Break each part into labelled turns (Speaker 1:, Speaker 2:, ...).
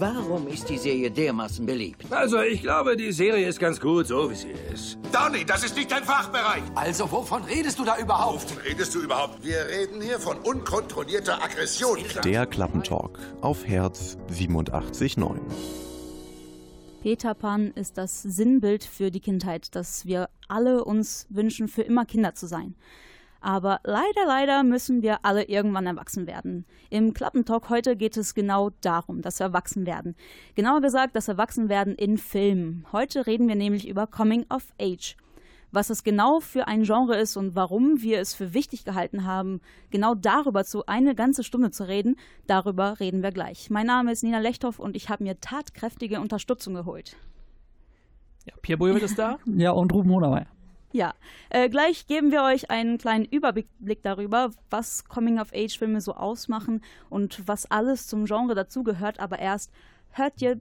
Speaker 1: Warum ist die Serie dermaßen beliebt?
Speaker 2: Also, ich glaube, die Serie ist ganz gut, so wie sie ist.
Speaker 3: Donny, das ist nicht dein Fachbereich.
Speaker 4: Also, wovon redest du da überhaupt?
Speaker 3: Wovon redest du überhaupt? Wir reden hier von unkontrollierter Aggression.
Speaker 5: Der Klappentalk auf Herz 87.9.
Speaker 6: Peter Pan ist das Sinnbild für die Kindheit, dass wir alle uns wünschen, für immer Kinder zu sein. Aber leider, leider müssen wir alle irgendwann erwachsen werden. Im Klappentalk heute geht es genau darum, das Erwachsenwerden. Genauer gesagt, das Erwachsenwerden in Filmen. Heute reden wir nämlich über Coming of Age. Was es genau für ein Genre ist und warum wir es für wichtig gehalten haben, genau darüber zu eine ganze Stunde zu reden, darüber reden wir gleich. Mein Name ist Nina Lechthoff und ich habe mir tatkräftige Unterstützung geholt.
Speaker 7: Ja, Pierre Bouillet ist da.
Speaker 8: Ja, und Ruben Honermeier.
Speaker 6: Ja, äh, gleich geben wir euch einen kleinen Überblick darüber, was Coming-of-Age-Filme so ausmachen und was alles zum Genre dazugehört. Aber erst hört ihr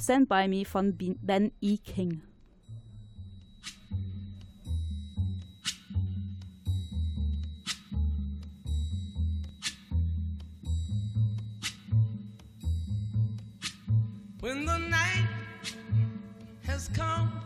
Speaker 6: Stand By Me von Ben E. King.
Speaker 9: When the night has come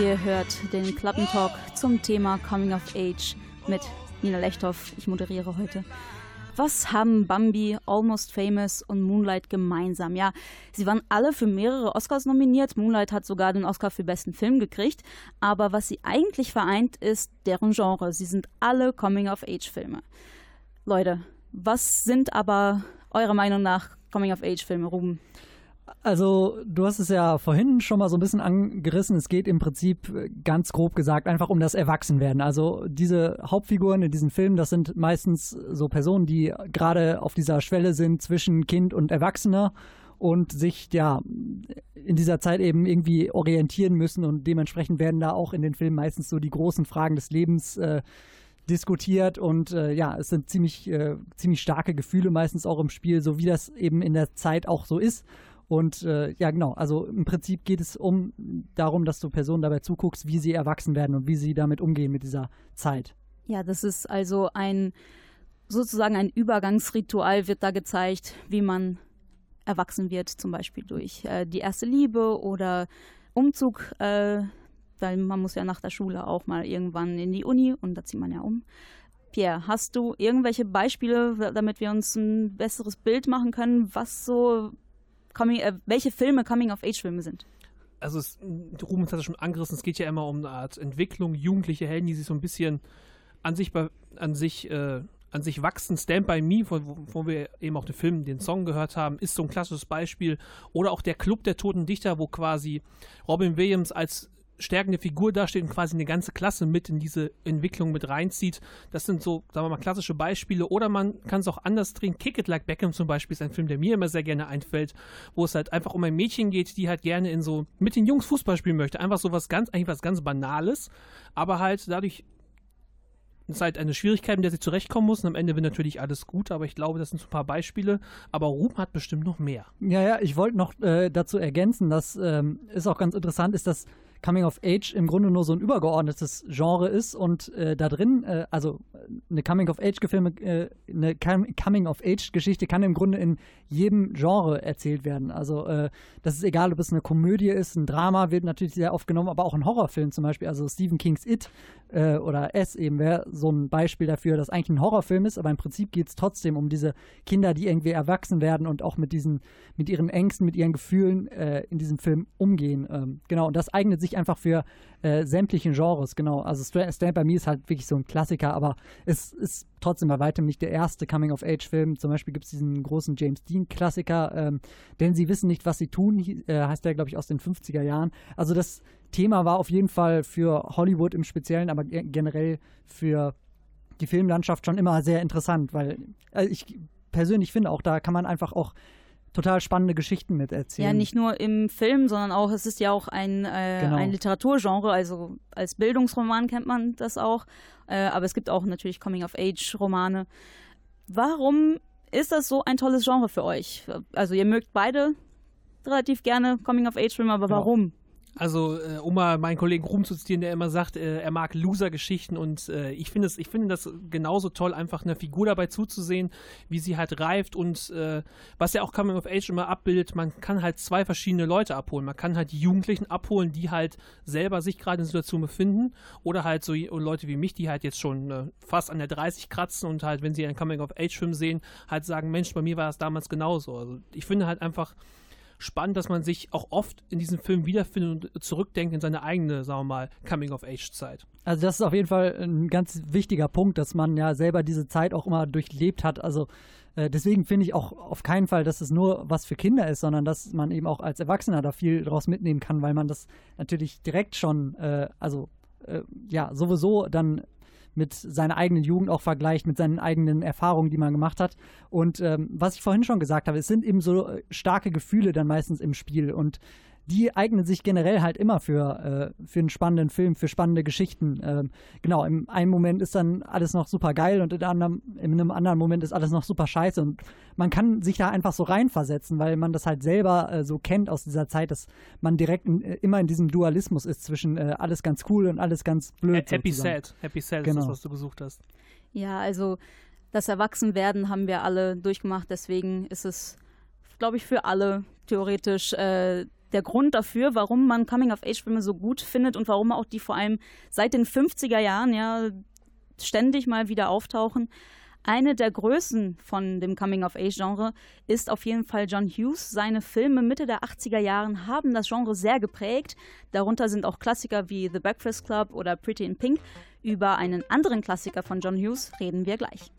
Speaker 6: Ihr hört den Klappentalk zum Thema Coming of Age mit Nina Lechthoff. Ich moderiere heute. Was haben Bambi, Almost Famous und Moonlight gemeinsam? Ja, sie waren alle für mehrere Oscars nominiert. Moonlight hat sogar den Oscar für besten Film gekriegt. Aber was sie eigentlich vereint, ist deren Genre. Sie sind alle Coming-of-Age-Filme. Leute, was sind aber eurer Meinung nach Coming-of-Age-Filme, Ruben?
Speaker 8: Also, du hast es ja vorhin schon mal so ein bisschen angerissen. Es geht im Prinzip äh, ganz grob gesagt einfach um das Erwachsenwerden. Also, diese Hauptfiguren in diesen Filmen, das sind meistens so Personen, die gerade auf dieser Schwelle sind zwischen Kind und Erwachsener und sich ja in dieser Zeit eben irgendwie orientieren müssen und dementsprechend werden da auch in den Filmen meistens so die großen Fragen des Lebens äh, diskutiert und äh, ja, es sind ziemlich, äh, ziemlich starke Gefühle meistens auch im Spiel, so wie das eben in der Zeit auch so ist. Und äh, ja, genau, also im Prinzip geht es um darum, dass du Personen dabei zuguckst, wie sie erwachsen werden und wie sie damit umgehen mit dieser Zeit.
Speaker 6: Ja, das ist also ein sozusagen ein Übergangsritual wird da gezeigt, wie man erwachsen wird, zum Beispiel durch äh, die erste Liebe oder Umzug, äh, weil man muss ja nach der Schule auch mal irgendwann in die Uni und da zieht man ja um. Pierre, hast du irgendwelche Beispiele, damit wir uns ein besseres Bild machen können, was so coming, äh, welche Filme Coming-of-Age-Filme sind?
Speaker 7: Also es, Ruben hat es schon angerissen, es geht ja immer um eine Art Entwicklung, jugendliche Helden, die sich so ein bisschen an sich, an sich, äh, an sich wachsen. Stand by Me, wo, wo wir eben auch den Film, den Song gehört haben, ist so ein klassisches Beispiel. Oder auch der Club der Toten Dichter, wo quasi Robin Williams als stärkende Figur dasteht und quasi eine ganze Klasse mit in diese Entwicklung mit reinzieht. Das sind so, sagen wir mal, klassische Beispiele. Oder man kann es auch anders drehen. Kick It Like Beckham zum Beispiel ist ein Film, der mir immer sehr gerne einfällt, wo es halt einfach um ein Mädchen geht, die halt gerne in so mit den Jungs Fußball spielen möchte. Einfach so was ganz, eigentlich was ganz Banales, aber halt dadurch ist halt eine Schwierigkeit, mit der sie zurechtkommen muss. Und am Ende wird natürlich alles gut, aber ich glaube, das sind so ein paar Beispiele. Aber Ruhm hat bestimmt noch mehr.
Speaker 8: Ja, ja, ich wollte noch äh, dazu ergänzen, dass ähm, es auch ganz interessant ist, dass Coming of Age im Grunde nur so ein übergeordnetes Genre ist und äh, da drin, äh, also eine Coming of Age Filme, äh, eine Coming of Age Geschichte kann im Grunde in jedem Genre erzählt werden. Also äh, das ist egal, ob es eine Komödie ist, ein Drama wird natürlich sehr oft genommen, aber auch ein Horrorfilm zum Beispiel. Also Stephen Kings It äh, oder S eben wäre so ein Beispiel dafür, dass eigentlich ein Horrorfilm ist, aber im Prinzip geht es trotzdem um diese Kinder, die irgendwie erwachsen werden und auch mit diesen, mit ihren Ängsten, mit ihren Gefühlen äh, in diesem Film umgehen. Ähm, genau, und das eignet sich einfach für äh, sämtlichen Genres, genau. Also Stand By Me ist halt wirklich so ein Klassiker, aber es ist trotzdem bei weitem nicht der erste Coming-of-Age-Film. Zum Beispiel gibt es diesen großen James Dean-Klassiker, ähm, denn sie wissen nicht, was sie tun, äh, heißt der, glaube ich, aus den 50er Jahren. Also das Thema war auf jeden Fall für Hollywood im Speziellen, aber generell für die Filmlandschaft schon immer sehr interessant, weil äh, ich persönlich finde auch, da kann man einfach auch total spannende Geschichten mit erzählen.
Speaker 6: Ja, nicht nur im Film, sondern auch, es ist ja auch ein, äh, genau. ein Literaturgenre, also als Bildungsroman kennt man das auch, äh, aber es gibt auch natürlich Coming-of-Age-Romane. Warum ist das so ein tolles Genre für euch? Also ihr mögt beide relativ gerne Coming-of-Age-Filme, aber genau. warum?
Speaker 7: Also, äh, um mal meinen Kollegen Ruhm zu zitieren, der immer sagt, äh, er mag Loser-Geschichten und äh, ich finde finde das genauso toll, einfach einer Figur dabei zuzusehen, wie sie halt reift und äh, was ja auch Coming of Age immer abbildet, man kann halt zwei verschiedene Leute abholen. Man kann halt die Jugendlichen abholen, die halt selber sich gerade in der Situation befinden oder halt so Leute wie mich, die halt jetzt schon äh, fast an der 30 kratzen und halt, wenn sie einen Coming of Age-Film sehen, halt sagen, Mensch, bei mir war das damals genauso. Also ich finde halt einfach, spannend, dass man sich auch oft in diesem Film wiederfindet und zurückdenkt in seine eigene, sagen wir mal, Coming-of-Age-Zeit.
Speaker 8: Also das ist auf jeden Fall ein ganz wichtiger Punkt, dass man ja selber diese Zeit auch immer durchlebt hat. Also äh, deswegen finde ich auch auf keinen Fall, dass es nur was für Kinder ist, sondern dass man eben auch als Erwachsener da viel draus mitnehmen kann, weil man das natürlich direkt schon, äh, also äh, ja, sowieso dann mit seiner eigenen Jugend auch vergleicht, mit seinen eigenen Erfahrungen, die man gemacht hat. Und ähm, was ich vorhin schon gesagt habe, es sind eben so äh, starke Gefühle dann meistens im Spiel und die eignen sich generell halt immer für, äh, für einen spannenden Film, für spannende Geschichten. Ähm, genau, im einen Moment ist dann alles noch super geil und in, anderen, in einem anderen Moment ist alles noch super scheiße. Und man kann sich da einfach so reinversetzen, weil man das halt selber äh, so kennt aus dieser Zeit, dass man direkt in, äh, immer in diesem Dualismus ist zwischen äh, alles ganz cool und alles ganz blöd.
Speaker 7: Happy sozusagen. Sad. Happy Sad genau. ist das, genau. was du gesucht hast.
Speaker 6: Ja, also das Erwachsenwerden haben wir alle durchgemacht, deswegen ist es, glaube ich, für alle theoretisch äh, der Grund dafür, warum man Coming-of-Age-Filme so gut findet und warum auch die vor allem seit den 50er Jahren ja ständig mal wieder auftauchen. Eine der Größen von dem Coming-of-Age-Genre ist auf jeden Fall John Hughes. Seine Filme Mitte der 80er Jahren haben das Genre sehr geprägt. Darunter sind auch Klassiker wie The Breakfast Club oder Pretty in Pink. Über einen anderen Klassiker von John Hughes reden wir gleich.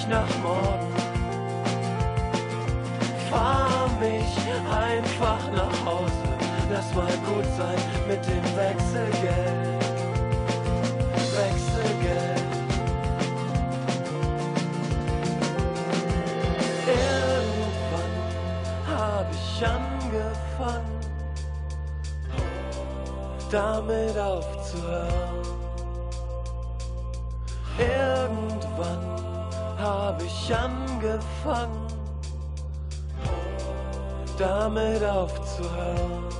Speaker 10: Mich nach morgen. Fahr mich einfach nach Hause, lass mal gut sein mit dem Wechselgeld. Wechselgeld. Irgendwann hab ich angefangen, damit aufzuhören. Angefangen, damit aufzuhören.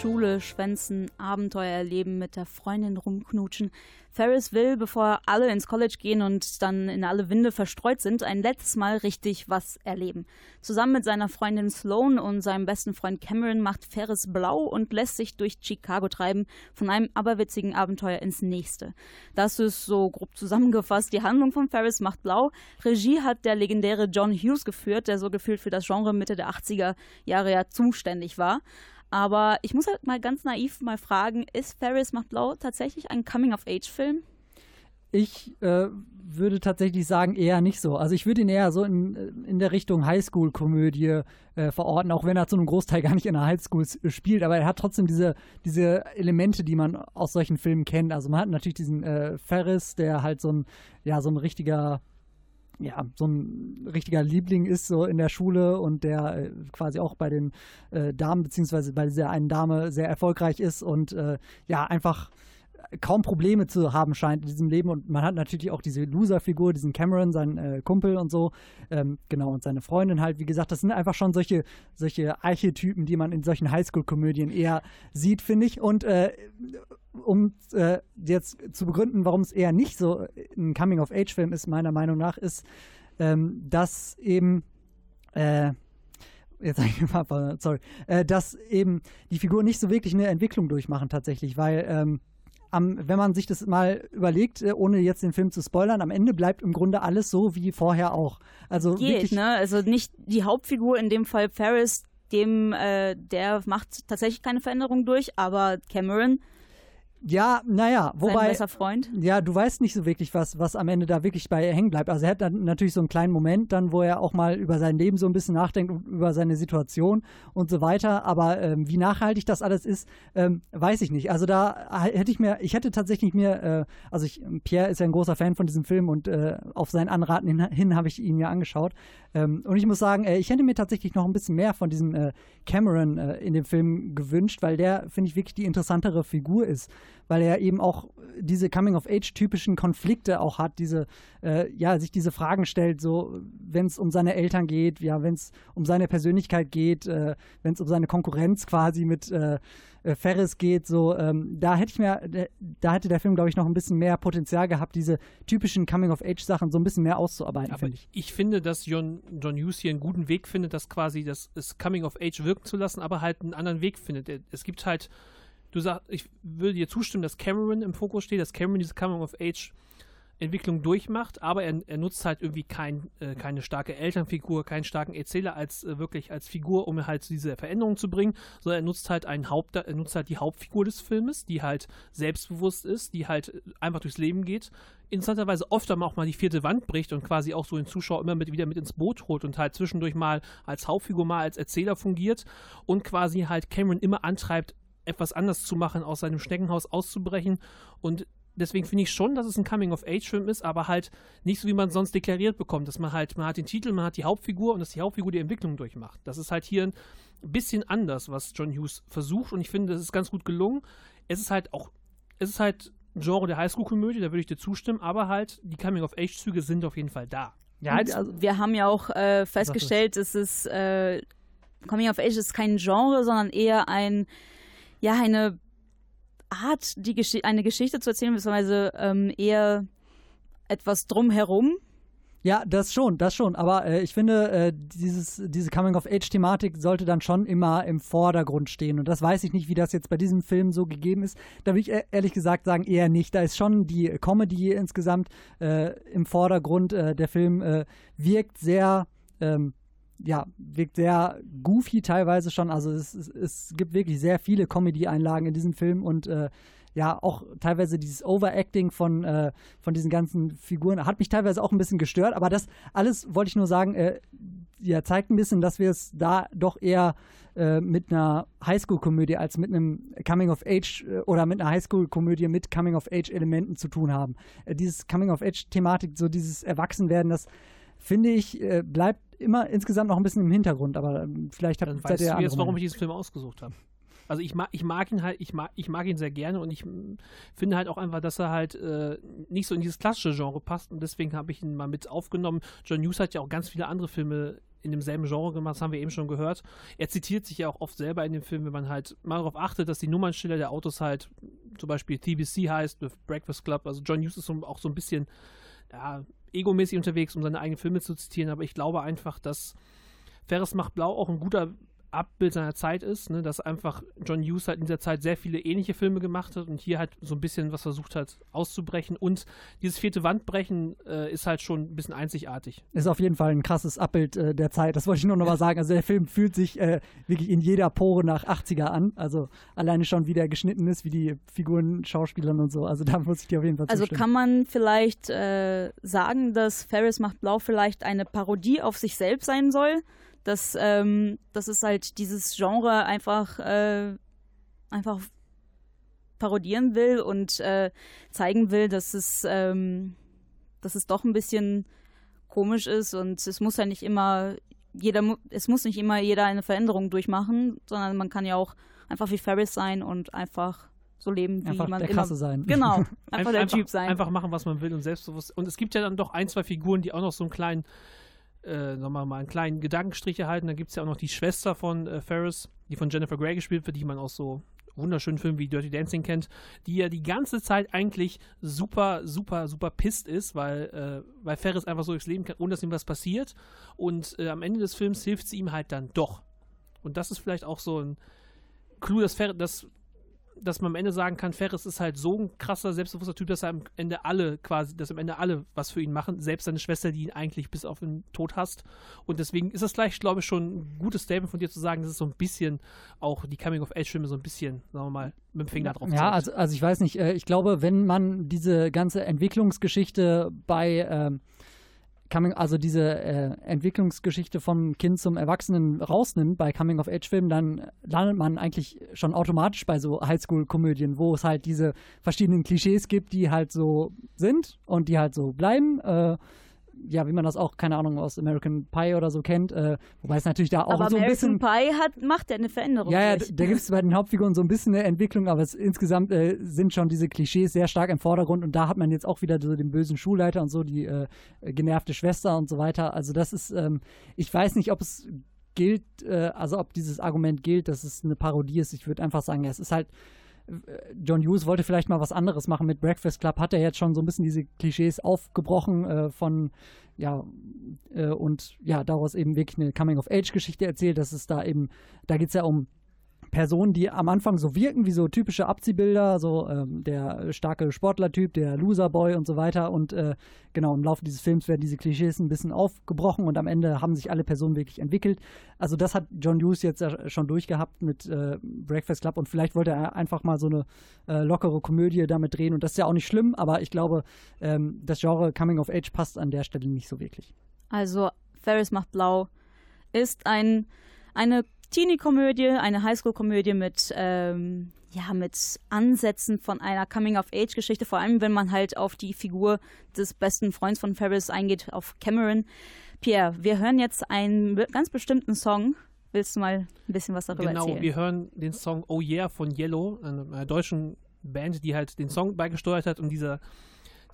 Speaker 6: Schule schwänzen, Abenteuer erleben, mit der Freundin rumknutschen. Ferris will, bevor alle ins College gehen und dann in alle Winde verstreut sind, ein letztes Mal richtig was erleben. Zusammen mit seiner Freundin Sloan und seinem besten Freund Cameron macht Ferris blau und lässt sich durch Chicago treiben, von einem aberwitzigen Abenteuer ins nächste. Das ist so grob zusammengefasst die Handlung von Ferris macht blau. Regie hat der legendäre John Hughes geführt, der so gefühlt für das Genre Mitte der 80er Jahre ja zuständig war. Aber ich muss halt mal ganz naiv mal fragen, ist Ferris macht blau tatsächlich ein Coming-of-Age-Film?
Speaker 8: Ich äh, würde tatsächlich sagen, eher nicht so. Also ich würde ihn eher so in, in der Richtung Highschool-Komödie äh, verorten, auch wenn er zu einem Großteil gar nicht in der Highschool spielt, aber er hat trotzdem diese, diese Elemente, die man aus solchen Filmen kennt. Also man hat natürlich diesen äh, Ferris, der halt so ein, ja, so ein richtiger ja, so ein richtiger Liebling ist so in der Schule und der äh, quasi auch bei den äh, Damen, beziehungsweise bei dieser einen Dame sehr erfolgreich ist und äh, ja, einfach kaum Probleme zu haben scheint in diesem Leben. Und man hat natürlich auch diese Loser-Figur, diesen Cameron, seinen äh, Kumpel und so. Ähm, genau, und seine Freundin halt. Wie gesagt, das sind einfach schon solche, solche Archetypen, die man in solchen Highschool-Komödien eher sieht, finde ich. Und äh, um äh, jetzt zu begründen, warum es eher nicht so ein Coming-of-Age-Film ist, meiner Meinung nach, ist, ähm, dass eben äh, jetzt sage ich sorry, äh, dass eben die Figuren nicht so wirklich eine Entwicklung durchmachen tatsächlich, weil ähm, am, wenn man sich das mal überlegt, äh, ohne jetzt den Film zu spoilern, am Ende bleibt im Grunde alles so wie vorher auch. Also
Speaker 6: Geht,
Speaker 8: wirklich,
Speaker 6: ne? Also nicht die Hauptfigur, in dem Fall Ferris, dem, äh, der macht tatsächlich keine Veränderung durch, aber Cameron
Speaker 8: Ja, naja,
Speaker 6: Sein
Speaker 8: wobei.
Speaker 6: bester Freund?
Speaker 8: Ja, du weißt nicht so wirklich, was, was am Ende da wirklich bei hängen bleibt. Also er hat dann natürlich so einen kleinen Moment, dann, wo er auch mal über sein Leben so ein bisschen nachdenkt und über seine Situation und so weiter. Aber ähm, wie nachhaltig das alles ist, ähm, weiß ich nicht. Also da hätte ich mir, ich hätte tatsächlich mir, äh, also ich, Pierre ist ja ein großer Fan von diesem Film und äh, auf seinen Anraten hin, hin habe ich ihn mir angeschaut. Ähm, und ich muss sagen, äh, ich hätte mir tatsächlich noch ein bisschen mehr von diesem äh, Cameron äh, in dem Film gewünscht, weil der, finde ich, wirklich die interessantere Figur ist. Weil er eben auch diese Coming-of-Age-typischen Konflikte auch hat, diese, äh, ja, sich diese Fragen stellt, so, wenn es um seine Eltern geht, ja, wenn es um seine Persönlichkeit geht, äh, wenn es um seine Konkurrenz quasi mit äh, äh, Ferris geht, so, ähm, da hätte ich mir, äh, da hätte der Film, glaube ich, noch ein bisschen mehr Potenzial gehabt, diese typischen Coming-of-Age-Sachen so ein bisschen mehr auszuarbeiten, finde ich.
Speaker 7: ich finde, dass John, John Hughes hier einen guten Weg findet, das quasi das, das Coming of Age wirken zu lassen, aber halt einen anderen Weg findet. Es gibt halt, du sagst, ich würde dir zustimmen, dass Cameron im Fokus steht, dass Cameron diese Coming of Age Entwicklung durchmacht, aber er, er nutzt halt irgendwie kein, äh, keine starke Elternfigur, keinen starken Erzähler als äh, wirklich als Figur, um halt diese Veränderung zu bringen, sondern er nutzt halt einen Haupt, er nutzt halt die Hauptfigur des Filmes, die halt selbstbewusst ist, die halt einfach durchs Leben geht, interessanterweise oft auch mal die vierte Wand bricht und quasi auch so den Zuschauer immer mit, wieder mit ins Boot holt und halt zwischendurch mal als Hauptfigur, mal als Erzähler fungiert und quasi halt Cameron immer antreibt, etwas anders zu machen, aus seinem Schneckenhaus auszubrechen und deswegen finde ich schon, dass es ein Coming-of-Age-Film ist, aber halt nicht so, wie man es sonst deklariert bekommt, dass man halt, man hat den Titel, man hat die Hauptfigur und dass die Hauptfigur die Entwicklung durchmacht. Das ist halt hier ein bisschen anders, was John Hughes versucht und ich finde, das ist ganz gut gelungen. Es ist halt auch, es ist halt ein Genre der Highschool-Komödie, da würde ich dir zustimmen, aber halt die Coming-of-Age-Züge sind auf jeden Fall da.
Speaker 6: Ja, also, wir haben ja auch äh, festgestellt, es ist äh, Coming of Age ist kein Genre, sondern eher ein ja eine Art, die Gesch eine Geschichte zu erzählen, beziehungsweise ähm, eher etwas drumherum.
Speaker 8: Ja, das schon, das schon. Aber äh, ich finde, äh, dieses, diese Coming-of-Age-Thematik sollte dann schon immer im Vordergrund stehen. Und das weiß ich nicht, wie das jetzt bei diesem Film so gegeben ist. Da will ich e-, ehrlich gesagt sagen, eher nicht. Da ist schon die Comedy insgesamt äh, im Vordergrund. Äh, der Film äh, wirkt sehr ähm, ja, wirkt sehr goofy teilweise schon. Also es, es, es gibt wirklich sehr viele Comedy-Einlagen in diesem Film und äh, ja, auch teilweise dieses Overacting von, äh, von diesen ganzen Figuren hat mich teilweise auch ein bisschen gestört. Aber das alles wollte ich nur sagen, äh, ja, zeigt ein bisschen, dass wir es da doch eher äh, mit einer Highschool-Komödie als mit einem Coming-of-Age äh, oder mit einer Highschool-Komödie mit Coming-of-Age-Elementen zu tun haben. Äh, dieses Coming-of-Age-Thematik, so dieses Erwachsenwerden, das finde ich, äh, bleibt immer insgesamt noch ein bisschen im Hintergrund, aber ähm, vielleicht habt
Speaker 7: ihr ja jetzt, warum ich diesen Film ausgesucht habe. Also ich mag, ich mag ihn halt, ich mag, ich mag ihn sehr gerne und ich finde halt auch einfach, dass er halt äh, nicht so in dieses klassische Genre passt und deswegen habe ich ihn mal mit aufgenommen. John Hughes hat ja auch ganz viele andere Filme in demselben Genre gemacht, das haben wir eben schon gehört. Er zitiert sich ja auch oft selber in dem Film, wenn man halt mal darauf achtet, dass die Nummernschilder der Autos halt zum Beispiel TBC heißt, with Breakfast Club. Also John Hughes ist so, auch so ein bisschen ja, egomäßig unterwegs, um seine eigenen Filme zu zitieren, aber ich glaube einfach, dass Ferris macht blau auch ein guter Abbild seiner Zeit ist, ne, dass einfach John Hughes halt in dieser Zeit sehr viele ähnliche Filme gemacht hat und hier halt so ein bisschen was versucht hat auszubrechen und dieses vierte Wandbrechen äh, ist halt schon ein bisschen einzigartig.
Speaker 8: Ist auf jeden Fall ein krasses Abbild äh, der Zeit, das wollte ich nur noch mal sagen. Also der Film fühlt sich äh, wirklich in jeder Pore nach 80er an, also alleine schon wie der geschnitten ist, wie die Figuren, Schauspielern und so, also da muss ich dir auf jeden Fall
Speaker 6: Also
Speaker 8: zustimmen.
Speaker 6: kann man vielleicht äh, sagen, dass Ferris macht blau vielleicht eine Parodie auf sich selbst sein soll? Dass, ähm, dass es halt dieses Genre einfach, äh, einfach parodieren will und äh, zeigen will, dass es, ähm, dass es doch ein bisschen komisch ist und es muss ja nicht immer jeder, es muss nicht immer jeder eine Veränderung durchmachen, sondern man kann ja auch einfach wie Ferris sein und einfach so leben, wie
Speaker 8: einfach
Speaker 6: man
Speaker 8: der
Speaker 6: immer.
Speaker 8: Krasse sein.
Speaker 6: Genau, einfach, einfach der Typ sein.
Speaker 7: Einfach machen, was man will und selbstbewusst. Und es gibt ja dann doch ein, zwei Figuren, die auch noch so einen kleinen äh, nochmal mal einen kleinen Gedankenstrich erhalten. Da gibt es ja auch noch die Schwester von äh, Ferris, die von Jennifer Grey gespielt wird, die man aus so wunderschönen Filmen wie Dirty Dancing kennt, die ja die ganze Zeit eigentlich super, super, super pisst ist, weil, äh, weil Ferris einfach so durchs Leben kann, ohne dass ihm was passiert. Und äh, am Ende des Films hilft sie ihm halt dann doch. Und das ist vielleicht auch so ein Clou, dass, Fer dass dass man am Ende sagen kann, Ferris ist halt so ein krasser, selbstbewusster Typ, dass er am Ende alle quasi, dass am Ende alle was für ihn machen, selbst seine Schwester, die ihn eigentlich bis auf den Tod hasst. Und deswegen ist das gleich, glaube ich, schon ein gutes Statement von dir zu sagen, dass es so ein bisschen auch die Coming-of-Age-Filme so ein bisschen, sagen wir mal, mit dem Finger drauf
Speaker 8: Ja, also, also ich weiß nicht, äh, ich glaube, wenn man diese ganze Entwicklungsgeschichte bei ähm, Coming, also diese äh, Entwicklungsgeschichte vom Kind zum Erwachsenen rausnimmt bei Coming-of-Age-Filmen, dann landet man eigentlich schon automatisch bei so Highschool-Komödien, wo es halt diese verschiedenen Klischees gibt, die halt so sind und die halt so bleiben. Äh, ja, wie man das auch, keine Ahnung, aus American Pie oder so kennt. Äh, wobei es natürlich da auch
Speaker 6: aber
Speaker 8: so ein
Speaker 6: American
Speaker 8: bisschen.
Speaker 6: Pie hat, macht ja eine Veränderung.
Speaker 8: Ja, ja,
Speaker 6: durch.
Speaker 8: da gibt es bei den Hauptfiguren so ein bisschen eine Entwicklung, aber es, insgesamt äh, sind schon diese Klischees sehr stark im Vordergrund und da hat man jetzt auch wieder so den bösen Schulleiter und so, die äh, genervte Schwester und so weiter. Also das ist, ähm, ich weiß nicht, ob es gilt, äh, also ob dieses Argument gilt, dass es eine Parodie ist. Ich würde einfach sagen, ja, es ist halt John Hughes wollte vielleicht mal was anderes machen mit Breakfast Club, hat er jetzt schon so ein bisschen diese Klischees aufgebrochen äh, von, ja, äh, und ja, daraus eben wirklich eine Coming-of-Age-Geschichte erzählt, dass es da eben, da geht es ja um Personen, die am Anfang so wirken wie so typische Abziehbilder, so ähm, der starke Sportlertyp, der Loserboy und so weiter. Und äh, genau, im Laufe dieses Films werden diese Klischees ein bisschen aufgebrochen und am Ende haben sich alle Personen wirklich entwickelt. Also das hat John Hughes jetzt schon durchgehabt mit äh, Breakfast Club und vielleicht wollte er einfach mal so eine äh, lockere Komödie damit drehen und das ist ja auch nicht schlimm, aber ich glaube, ähm, das Genre Coming of Age passt an der Stelle nicht so wirklich.
Speaker 6: Also Ferris macht blau ist ein, eine Teenie-Komödie, eine Highschool-Komödie mit, ähm, ja, mit Ansätzen von einer Coming-of-Age-Geschichte, vor allem wenn man halt auf die Figur des besten Freundes von Ferris eingeht, auf Cameron. Pierre, wir hören jetzt einen ganz bestimmten Song. Willst du mal ein bisschen was darüber
Speaker 7: genau,
Speaker 6: erzählen?
Speaker 7: Genau, wir hören den Song Oh Yeah von Yellow, einer deutschen Band, die halt den Song beigesteuert hat und dieser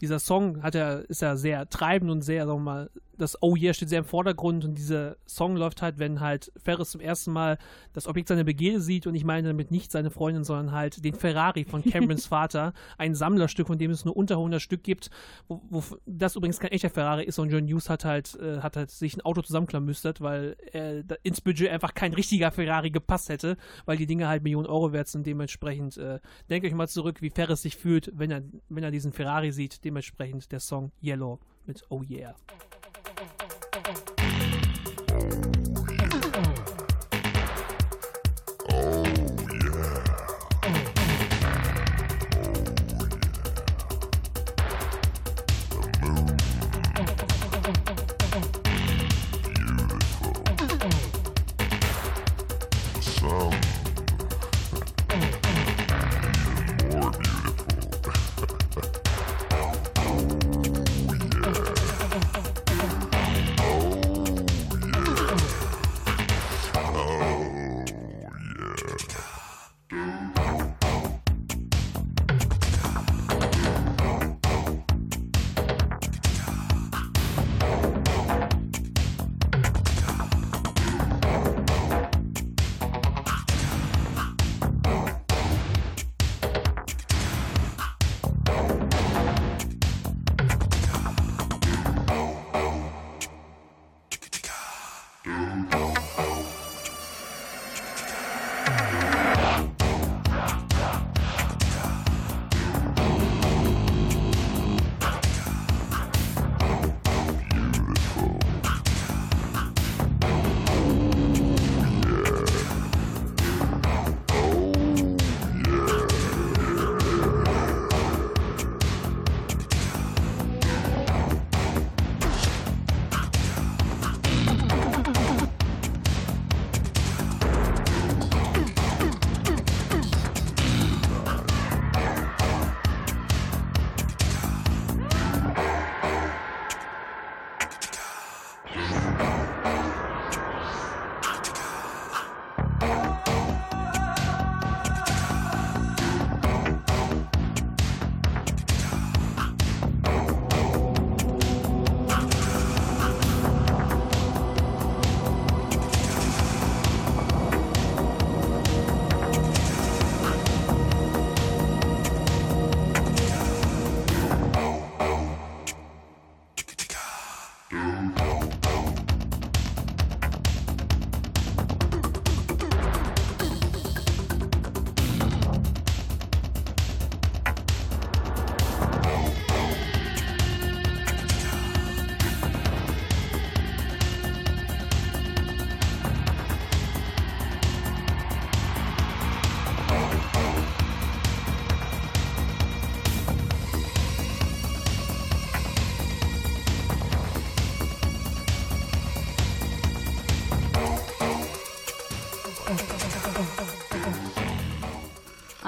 Speaker 7: dieser Song hat er, ist ja sehr treibend und sehr, sagen wir mal, das Oh Yeah steht sehr im Vordergrund und dieser Song läuft halt, wenn halt Ferris zum ersten Mal das Objekt seiner Begierde sieht und ich meine damit nicht seine Freundin, sondern halt den Ferrari von Camerons Vater, ein Sammlerstück, von dem es nur unter 100 Stück gibt, wo, wo das übrigens kein echter Ferrari ist und John Hughes hat halt, äh, hat halt sich ein Auto zusammenklamüstert, weil äh, ins Budget einfach kein richtiger Ferrari gepasst hätte, weil die Dinge halt Millionen Euro wert sind. Dementsprechend äh, denke ich mal zurück, wie Ferris sich fühlt, wenn er, wenn er diesen Ferrari sieht. Dementsprechend der Song Yellow mit Oh Yeah.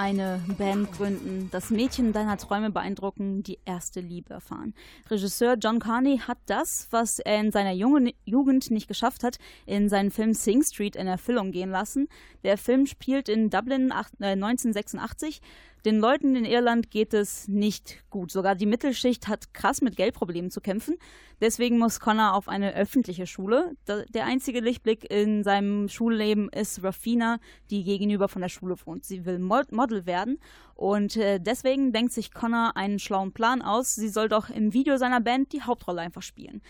Speaker 6: Eine Band gründen, das Mädchen deiner Träume beeindrucken, die erste Liebe erfahren. Regisseur John Carney hat das, was er in seiner jungen Jugend nicht geschafft hat, in seinen Film Sing Street in Erfüllung gehen lassen. Der Film spielt in Dublin 1986. Den Leuten in Irland geht es nicht gut. Sogar die Mittelschicht hat krass mit Geldproblemen zu kämpfen. Deswegen muss Connor auf eine öffentliche Schule. Der einzige Lichtblick in seinem Schulleben ist Rafina, die gegenüber von der Schule wohnt. Sie will Model werden und äh, deswegen denkt sich Connor einen schlauen Plan aus. Sie soll doch im Video seiner Band die Hauptrolle einfach spielen.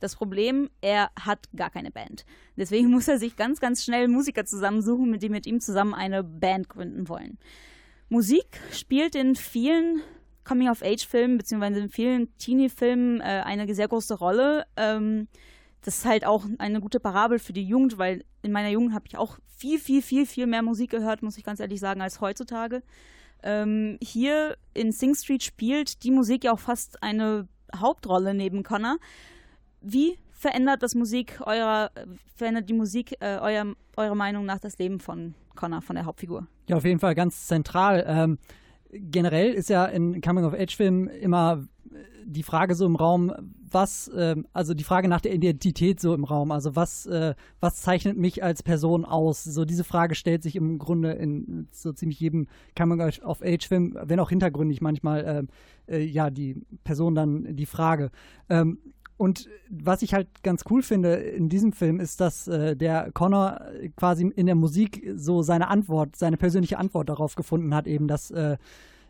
Speaker 6: Das Problem, er hat gar keine Band. Deswegen muss er sich ganz, ganz schnell Musiker zusammensuchen, mit die mit ihm zusammen eine Band gründen wollen. Musik spielt in vielen Coming-of-Age-Filmen beziehungsweise in vielen Teenie-Filmen äh, eine sehr große Rolle. Ähm, das ist halt auch eine gute Parabel für die Jugend, weil in meiner Jugend habe ich auch viel, viel, viel, viel mehr Musik gehört, muss ich ganz ehrlich sagen, als heutzutage. Ähm, hier in Sing Street spielt die Musik ja auch fast eine Hauptrolle neben Connor. Wie verändert das Musik eurer, verändert die Musik äh, euer, eurer Meinung nach das Leben von Connor, von der Hauptfigur?
Speaker 8: Ja, auf jeden Fall ganz zentral. Ähm, generell ist ja in Coming-of-Age-Filmen immer die Frage so im Raum, was, äh, also die Frage nach der Identität so im Raum, also was, äh, was zeichnet mich als Person aus? So diese Frage stellt sich im Grunde in so ziemlich jedem Coming-of-Age-Film, wenn auch hintergründig manchmal, äh, äh, ja, die Person dann die Frage. Ähm, und was ich halt ganz cool finde in diesem Film ist, dass äh, der Connor quasi in der Musik so seine Antwort, seine persönliche Antwort darauf gefunden hat, eben, dass äh,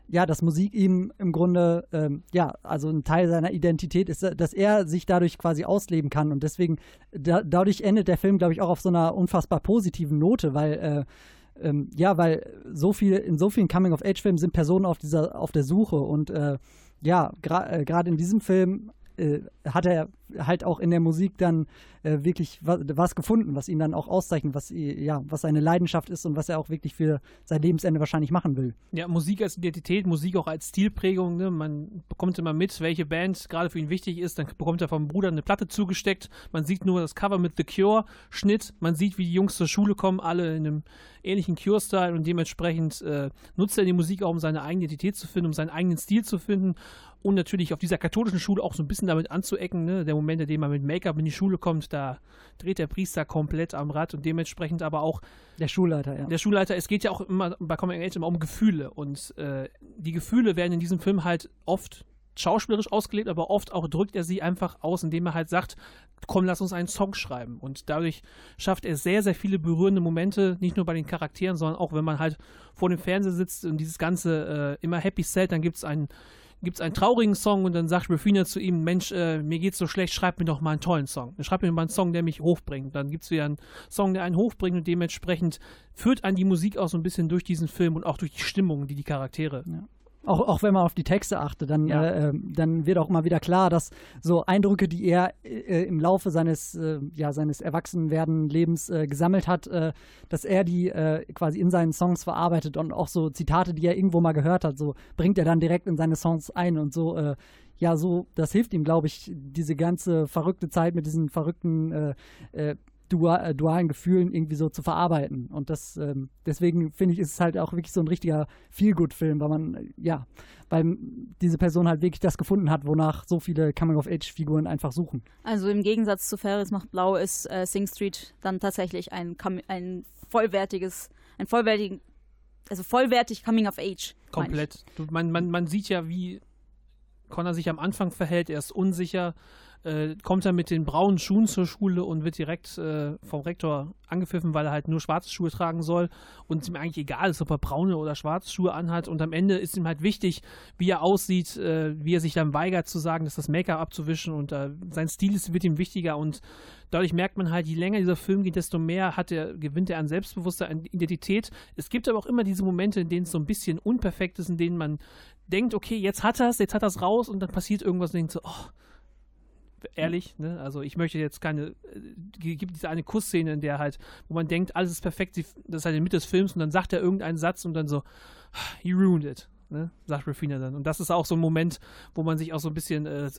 Speaker 8: ja, dass Musik ihm im Grunde, ähm, ja, also ein Teil seiner Identität ist, dass er sich dadurch quasi ausleben kann. Und deswegen, da, dadurch endet der Film, glaube ich, auch auf so einer unfassbar positiven Note, weil, äh, ähm, ja, weil so viel, in so vielen Coming-of-Age-Filmen sind Personen auf dieser, auf der Suche und äh, ja, gerade äh, in diesem Film äh, hat er halt auch in der Musik dann äh, wirklich was, was, gefunden, was ihn dann auch auszeichnet, was, ja, was seine Leidenschaft ist und was er auch wirklich für sein Lebensende wahrscheinlich machen will.
Speaker 7: Ja, Musik als Identität, Musik auch als Stilprägung. Ne? Man bekommt immer mit, welche Band gerade für ihn wichtig ist. Dann bekommt er vom Bruder eine Platte zugesteckt. Man sieht nur das Cover mit The Cure, Schnitt. Man sieht, wie die Jungs zur Schule kommen, alle in einem ähnlichen Cure-Style und dementsprechend äh, nutzt er die Musik auch, um seine eigene Identität zu finden, um seinen eigenen Stil zu finden und natürlich auf dieser katholischen Schule auch so ein bisschen damit anzuecken. Ne? Der Moment, in dem man mit Make-up in die Schule kommt, da dreht der Priester komplett am Rad und dementsprechend aber auch
Speaker 8: der Schulleiter, ja.
Speaker 7: Der Schulleiter, es geht ja auch immer bei Coming Age immer um Gefühle und äh, die Gefühle werden in diesem Film halt oft schauspielerisch ausgelegt, aber oft auch drückt er sie einfach aus, indem er halt sagt, komm, lass uns einen Song schreiben. Und dadurch schafft er sehr, sehr viele berührende Momente, nicht nur bei den Charakteren, sondern auch, wenn man halt vor dem Fernseher sitzt und dieses ganze äh, immer Happy Set, dann gibt es einen gibt es einen traurigen Song und dann sagt Rafina zu ihm, Mensch, äh, mir geht's so schlecht, schreib mir doch mal einen tollen Song. Dann schreib mir mal einen Song, der mich hochbringt. Dann gibt es wieder einen Song, der einen hochbringt und dementsprechend führt an die Musik auch so ein bisschen durch diesen Film und auch durch die Stimmung, die die Charaktere
Speaker 8: ja. Auch, auch wenn man auf die Texte achtet, dann, ja. äh, ähm, dann wird auch mal wieder klar, dass so Eindrücke, die er äh, im Laufe seines, äh, ja, seines Erwachsenwerden Lebens äh, gesammelt hat, äh, dass er die äh, quasi in seinen Songs verarbeitet und auch so Zitate, die er irgendwo mal gehört hat, so bringt er dann direkt in seine Songs ein und so, ja, so, das hilft ihm, glaube ich, diese ganze verrückte Zeit mit diesen verrückten dual, dualen Gefühlen irgendwie so zu verarbeiten. Und das, ähm, deswegen finde ich, ist es halt auch wirklich so ein richtiger Feel-Good-Film, weil man, ja, weil diese Person halt wirklich das gefunden hat, wonach so viele Coming-of-Age-Figuren einfach suchen.
Speaker 6: Also im Gegensatz zu Ferris macht Blau ist äh, Sing Street dann tatsächlich ein, ein vollwertiges, ein vollwertigen, also vollwertig Coming-of-Age.
Speaker 7: Komplett. Du, man, man, man sieht ja, wie Connor sich am Anfang verhält, er ist unsicher, äh, kommt er mit den braunen Schuhen zur Schule und wird direkt äh, vom Rektor angepfiffen, weil er halt nur schwarze Schuhe tragen soll und es ihm eigentlich egal ist, ob er braune oder schwarze Schuhe anhat. Und am Ende ist ihm halt wichtig, wie er aussieht, äh, wie er sich dann weigert zu sagen, dass das Make-up abzuwischen und äh, sein Stil ist, wird ihm wichtiger und dadurch merkt man halt, je länger dieser Film geht, desto mehr hat er, gewinnt er an Selbstbewusstsein, an Identität. Es gibt aber auch immer diese Momente, in denen es so ein bisschen unperfekt ist, in denen man denkt, okay, jetzt hat er es, jetzt hat er es raus und dann passiert irgendwas und denkt so, oh, ehrlich, ne? Also ich möchte jetzt keine, äh, gibt diese eine Kussszene, in der halt, wo man denkt, alles ist perfekt, das ist halt in der Mitte des Films und dann sagt er irgendeinen Satz und dann so, you ruined it, ne? Sagt Rafina dann. Und das ist auch so ein Moment, wo man sich auch so ein bisschen äh,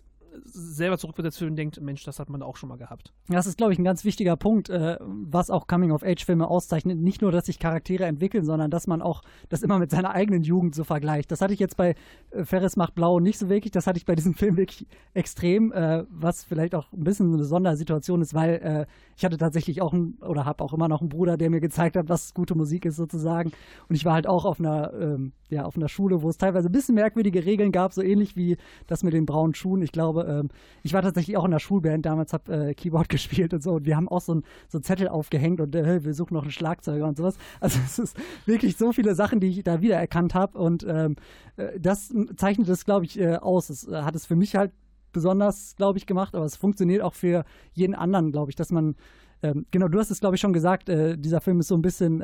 Speaker 7: selber zurückversetzt fühlt und denkt, Mensch, das hat man auch schon mal gehabt.
Speaker 8: Das ist, glaube ich, ein ganz wichtiger Punkt, äh, was auch Coming-of-Age-Filme auszeichnet. Nicht nur, dass sich Charaktere entwickeln, sondern dass man auch das immer mit seiner eigenen Jugend so vergleicht. Das hatte ich jetzt bei äh, Ferris macht Blau nicht so wirklich. Das hatte ich bei diesem Film wirklich extrem, äh, was vielleicht auch ein bisschen eine Sondersituation ist, weil äh, ich hatte tatsächlich auch ein, oder habe auch immer noch einen Bruder, der mir gezeigt hat, was gute Musik ist sozusagen. Und ich war halt auch auf einer, ähm, ja, auf einer Schule, wo es teilweise ein bisschen merkwürdige Regeln gab, so ähnlich wie das mit den braunen Schuhen. Ich glaube, ähm, ich war tatsächlich auch in der Schulband damals, habe äh, Keyboard gespielt und so. Und wir haben auch so ein so Zettel aufgehängt und äh, wir suchen noch einen Schlagzeuger und sowas. Also es ist wirklich so viele Sachen, die ich da wiedererkannt habe. Und ähm, äh, das zeichnet es, glaube ich, äh, aus. Es äh, hat es für mich halt besonders, glaube ich, gemacht, aber es funktioniert auch für jeden anderen, glaube ich, dass man ähm, genau, du hast es, glaube ich, schon gesagt, äh, dieser Film ist so ein bisschen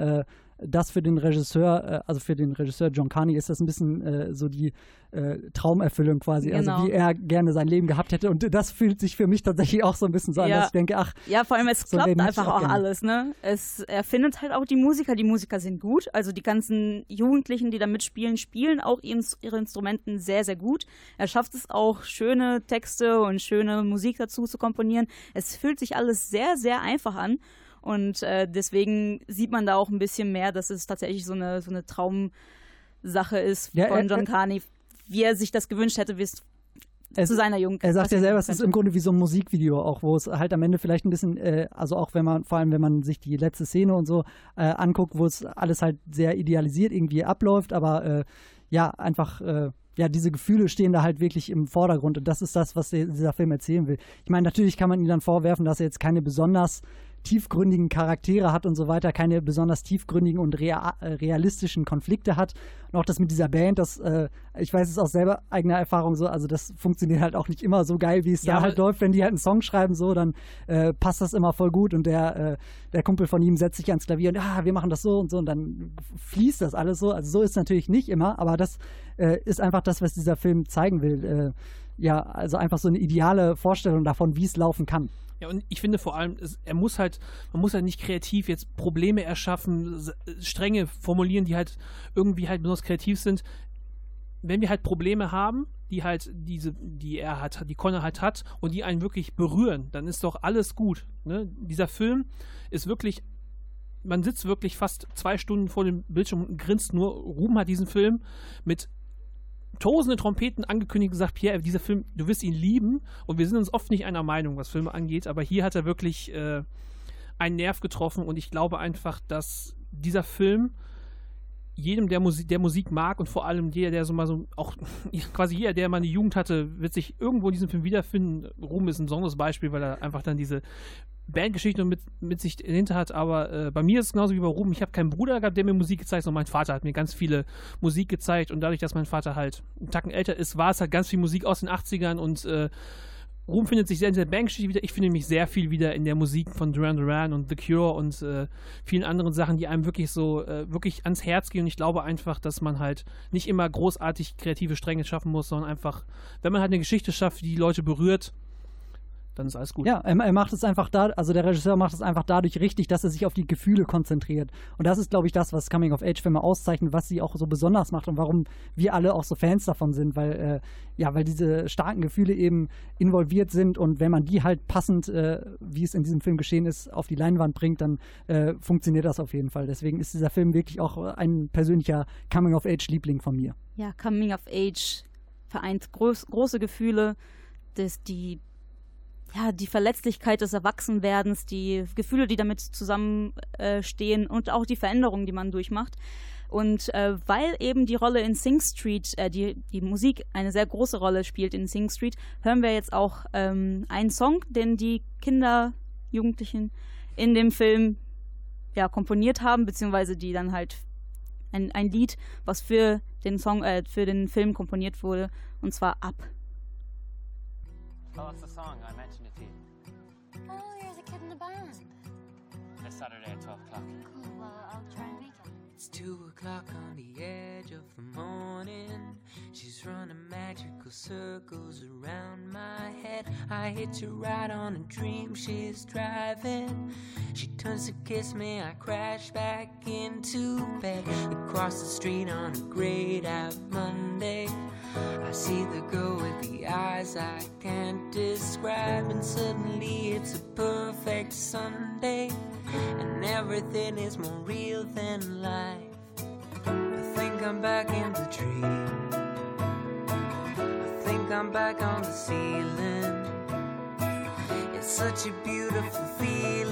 Speaker 8: das für den Regisseur, äh, also für den Regisseur John Carney ist das ein bisschen äh, so die äh, Traumerfüllung quasi, also
Speaker 6: Genau.
Speaker 8: wie er gerne sein Leben gehabt hätte. Und das fühlt sich für mich tatsächlich auch so ein bisschen so an,
Speaker 6: Ja.
Speaker 8: dass ich denke, ach,
Speaker 6: Ja, vor allem, es
Speaker 8: So
Speaker 6: klappt einfach
Speaker 8: auch
Speaker 6: auch alles, ne? Es, er findet halt auch die Musiker. Die Musiker sind gut. Also die ganzen Jugendlichen, die da mitspielen, spielen auch ihre Instrumenten sehr, sehr gut. Er schafft es auch, schöne Texte und schöne Musik dazu zu komponieren. Es fühlt sich alles sehr, sehr einfach an. Und äh, deswegen sieht man da auch ein bisschen mehr, dass es tatsächlich so eine, so eine Traumsache ist
Speaker 8: Ja,
Speaker 6: von
Speaker 8: er-
Speaker 6: John
Speaker 8: er-
Speaker 6: Carney, wie er sich das gewünscht hätte, wie es
Speaker 8: Es-
Speaker 6: zu seiner Jugend
Speaker 8: Er sagt ja selber, es ist im Grunde wie so ein Musikvideo auch, wo es halt am Ende vielleicht ein bisschen, äh, also auch wenn man, vor allem wenn man sich die letzte Szene und so äh, anguckt, wo es alles halt sehr idealisiert irgendwie abläuft, aber äh, ja, einfach, äh, ja, diese Gefühle stehen da halt wirklich im Vordergrund und das ist das, was der, dieser Film erzählen will. Ich meine, natürlich kann man ihm dann vorwerfen, dass er jetzt keine besonders tiefgründigen Charaktere hat und so weiter, keine besonders tiefgründigen und rea äh, realistischen Konflikte hat. Und auch das mit dieser Band, das, äh, ich weiß es aus selber eigener Erfahrung so, also das funktioniert halt auch nicht immer so geil, wie es
Speaker 7: Ja,
Speaker 8: da halt läuft. Wenn die halt einen Song schreiben, so, dann äh, passt das immer voll gut und der, äh, der Kumpel von ihm setzt sich ans Klavier und ah, wir machen das so und so und dann fließt das alles so. Also so ist es natürlich nicht immer, aber das äh, ist einfach das, was dieser Film zeigen will. Äh, ja, also einfach so eine ideale Vorstellung davon, wie es laufen kann.
Speaker 7: Ja, und ich finde vor allem, er muss halt, man muss halt nicht kreativ jetzt Probleme erschaffen, Stränge formulieren, die halt irgendwie halt besonders kreativ sind. Wenn wir halt Probleme haben, die halt diese, die er hat, die Connor halt hat und die einen wirklich berühren, dann ist doch alles gut. Ne? Dieser Film ist wirklich, man sitzt wirklich fast zwei Stunden vor dem Bildschirm und grinst nur. Ruben hat diesen Film mit tosende Trompeten angekündigt und gesagt, Pierre, dieser Film, du wirst ihn lieben. Und wir sind uns oft nicht einer Meinung, was Filme angeht, aber hier hat er wirklich äh, einen Nerv getroffen und ich glaube einfach, dass dieser Film jedem, der Musik, der Musik mag und vor allem jeder, der so mal so, auch quasi jeder, der mal eine Jugend hatte, wird sich irgendwo in diesem Film wiederfinden. Ruhm ist ein besonderes Beispiel, weil er einfach dann diese Bandgeschichte mit, mit sich dahinter hat, aber äh, bei mir ist es genauso wie bei Ruben. Ich habe keinen Bruder gehabt, der mir Musik gezeigt hat, sondern mein Vater hat mir ganz viele Musik gezeigt und dadurch, dass mein Vater halt einen Tacken älter ist, war es halt ganz viel Musik aus den 80ern und äh, Ruhm findet sich sehr in der Bandgeschichte wieder. Ich finde mich sehr viel wieder in der Musik von Duran Duran und The Cure und äh, vielen anderen Sachen, die einem wirklich so äh, wirklich ans Herz gehen. Und ich glaube einfach, dass man halt nicht immer großartig kreative Stränge schaffen muss, sondern einfach, wenn man halt eine Geschichte schafft, die die Leute berührt, dann ist alles gut.
Speaker 8: Ja, er, er macht es einfach da, also der Regisseur macht es einfach dadurch richtig, dass er sich auf die Gefühle konzentriert. Und das ist, glaube ich, das, was Coming-of-Age-Filme auszeichnet, was sie auch so besonders macht und warum wir alle auch so Fans davon sind, weil, äh, ja, weil diese starken Gefühle eben involviert sind und wenn man die halt passend, äh, wie es in diesem Film geschehen ist, auf die Leinwand bringt, dann äh, funktioniert das auf jeden Fall. Deswegen ist dieser Film wirklich auch ein persönlicher Coming-of-Age-Liebling von mir.
Speaker 6: ja, Coming of Age vereint groß, große Gefühle, das, die, ja, die Verletzlichkeit des Erwachsenwerdens, die Gefühle, die damit zusammenstehen äh, und auch die Veränderungen, die man durchmacht. Und äh, weil eben die Rolle in Sing Street, äh, die, die Musik eine sehr große Rolle spielt in Sing Street, hören wir jetzt auch ähm, einen Song, den die Kinder, Jugendlichen in dem Film ja, komponiert haben, beziehungsweise die dann halt ein, ein Lied, was für den Song, äh, für den Film komponiert wurde, und zwar Up.
Speaker 11: Oh, that's the song. I mentioned it to you.
Speaker 12: Oh, you're the kid in the band.
Speaker 11: This Saturday at 12 o'clock.
Speaker 12: Cool, well, I'll try and.
Speaker 13: It's two o'clock on the edge of the morning. She's running magical circles around my head. I hitch a ride on a dream she's driving. She turns to kiss me, I crash back into bed. Across the street on a grayed out Monday. I see the girl with the eyes I can't describe, and suddenly it's a perfect Sunday, and everything is more real than life. I think I'm back in the dream. I think I'm back on the ceiling. It's such a beautiful feeling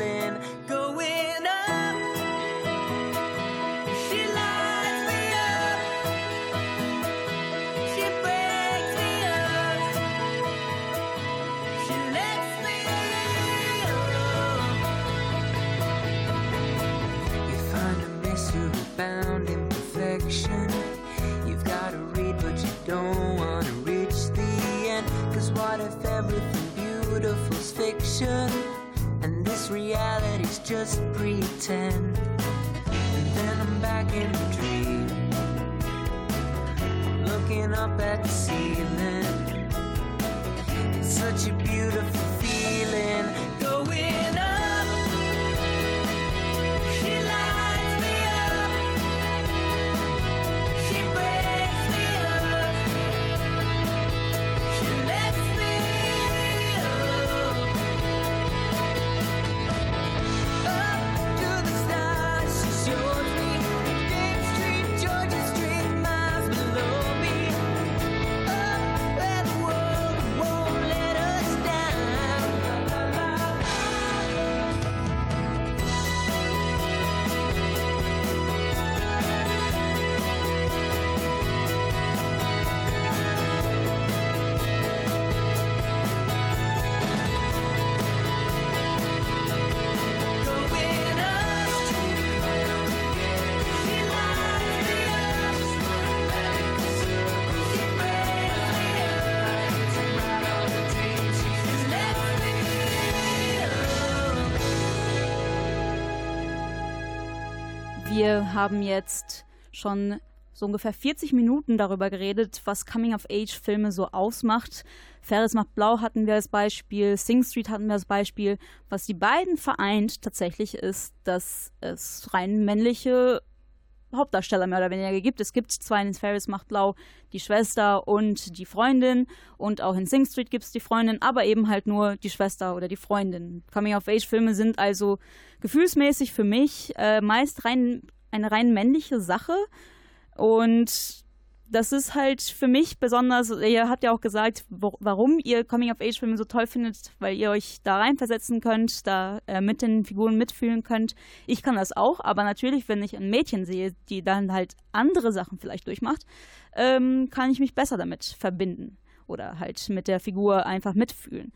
Speaker 13: illusion, and this reality's just pretend. And then I'm back in the dream, looking up at the ceiling. It's such a beautiful
Speaker 6: Haben jetzt schon so ungefähr 40 Minuten darüber geredet, was Coming-of-Age-Filme so ausmacht. Ferris macht Blau hatten wir als Beispiel, Sing Street hatten wir als Beispiel. Was die beiden vereint tatsächlich ist, dass es rein männliche Hauptdarsteller mehr oder weniger gibt. Es gibt zwar in Ferris macht Blau die Schwester und die Freundin und auch in Sing Street gibt es die Freundin, aber eben halt nur die Schwester oder die Freundin. Coming-of-Age-Filme sind also gefühlsmäßig für mich äh, meist rein eine rein männliche Sache und das ist halt für mich besonders, ihr habt ja auch gesagt, wo, warum ihr Coming-of-Age-Filme so toll findet, weil ihr euch da reinversetzen könnt, da äh, mit den Figuren mitfühlen könnt. Ich kann das auch, aber natürlich, wenn ich ein Mädchen sehe, die dann halt andere Sachen vielleicht durchmacht, ähm, kann ich mich besser damit verbinden oder halt mit der Figur einfach mitfühlen.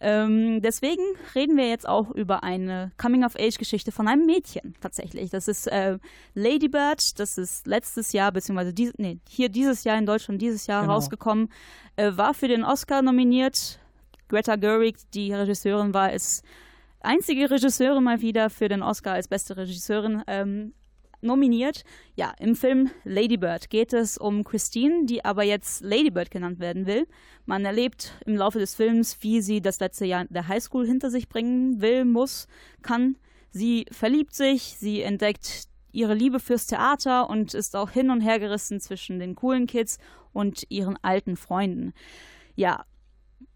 Speaker 6: Ähm, deswegen reden wir jetzt auch über eine Coming-of-Age-Geschichte von einem Mädchen tatsächlich. Das ist äh, Lady Bird, das ist letztes Jahr, beziehungsweise dies, nee, hier dieses Jahr in Deutschland dieses Jahr
Speaker 8: Genau.
Speaker 6: rausgekommen, äh, war für den Oscar nominiert. Greta Gerwig, die Regisseurin, war als einzige Regisseurin mal wieder für den Oscar als beste Regisseurin ähm, nominiert. Ja, im Film Lady Bird geht es um Christine, die aber jetzt Lady Bird genannt werden will. Man erlebt im Laufe des Films, wie sie das letzte Jahr der Highschool hinter sich bringen will, muss, kann. Sie verliebt sich, sie entdeckt ihre Liebe fürs Theater und ist auch hin und her gerissen zwischen den coolen Kids und ihren alten Freunden. Ja,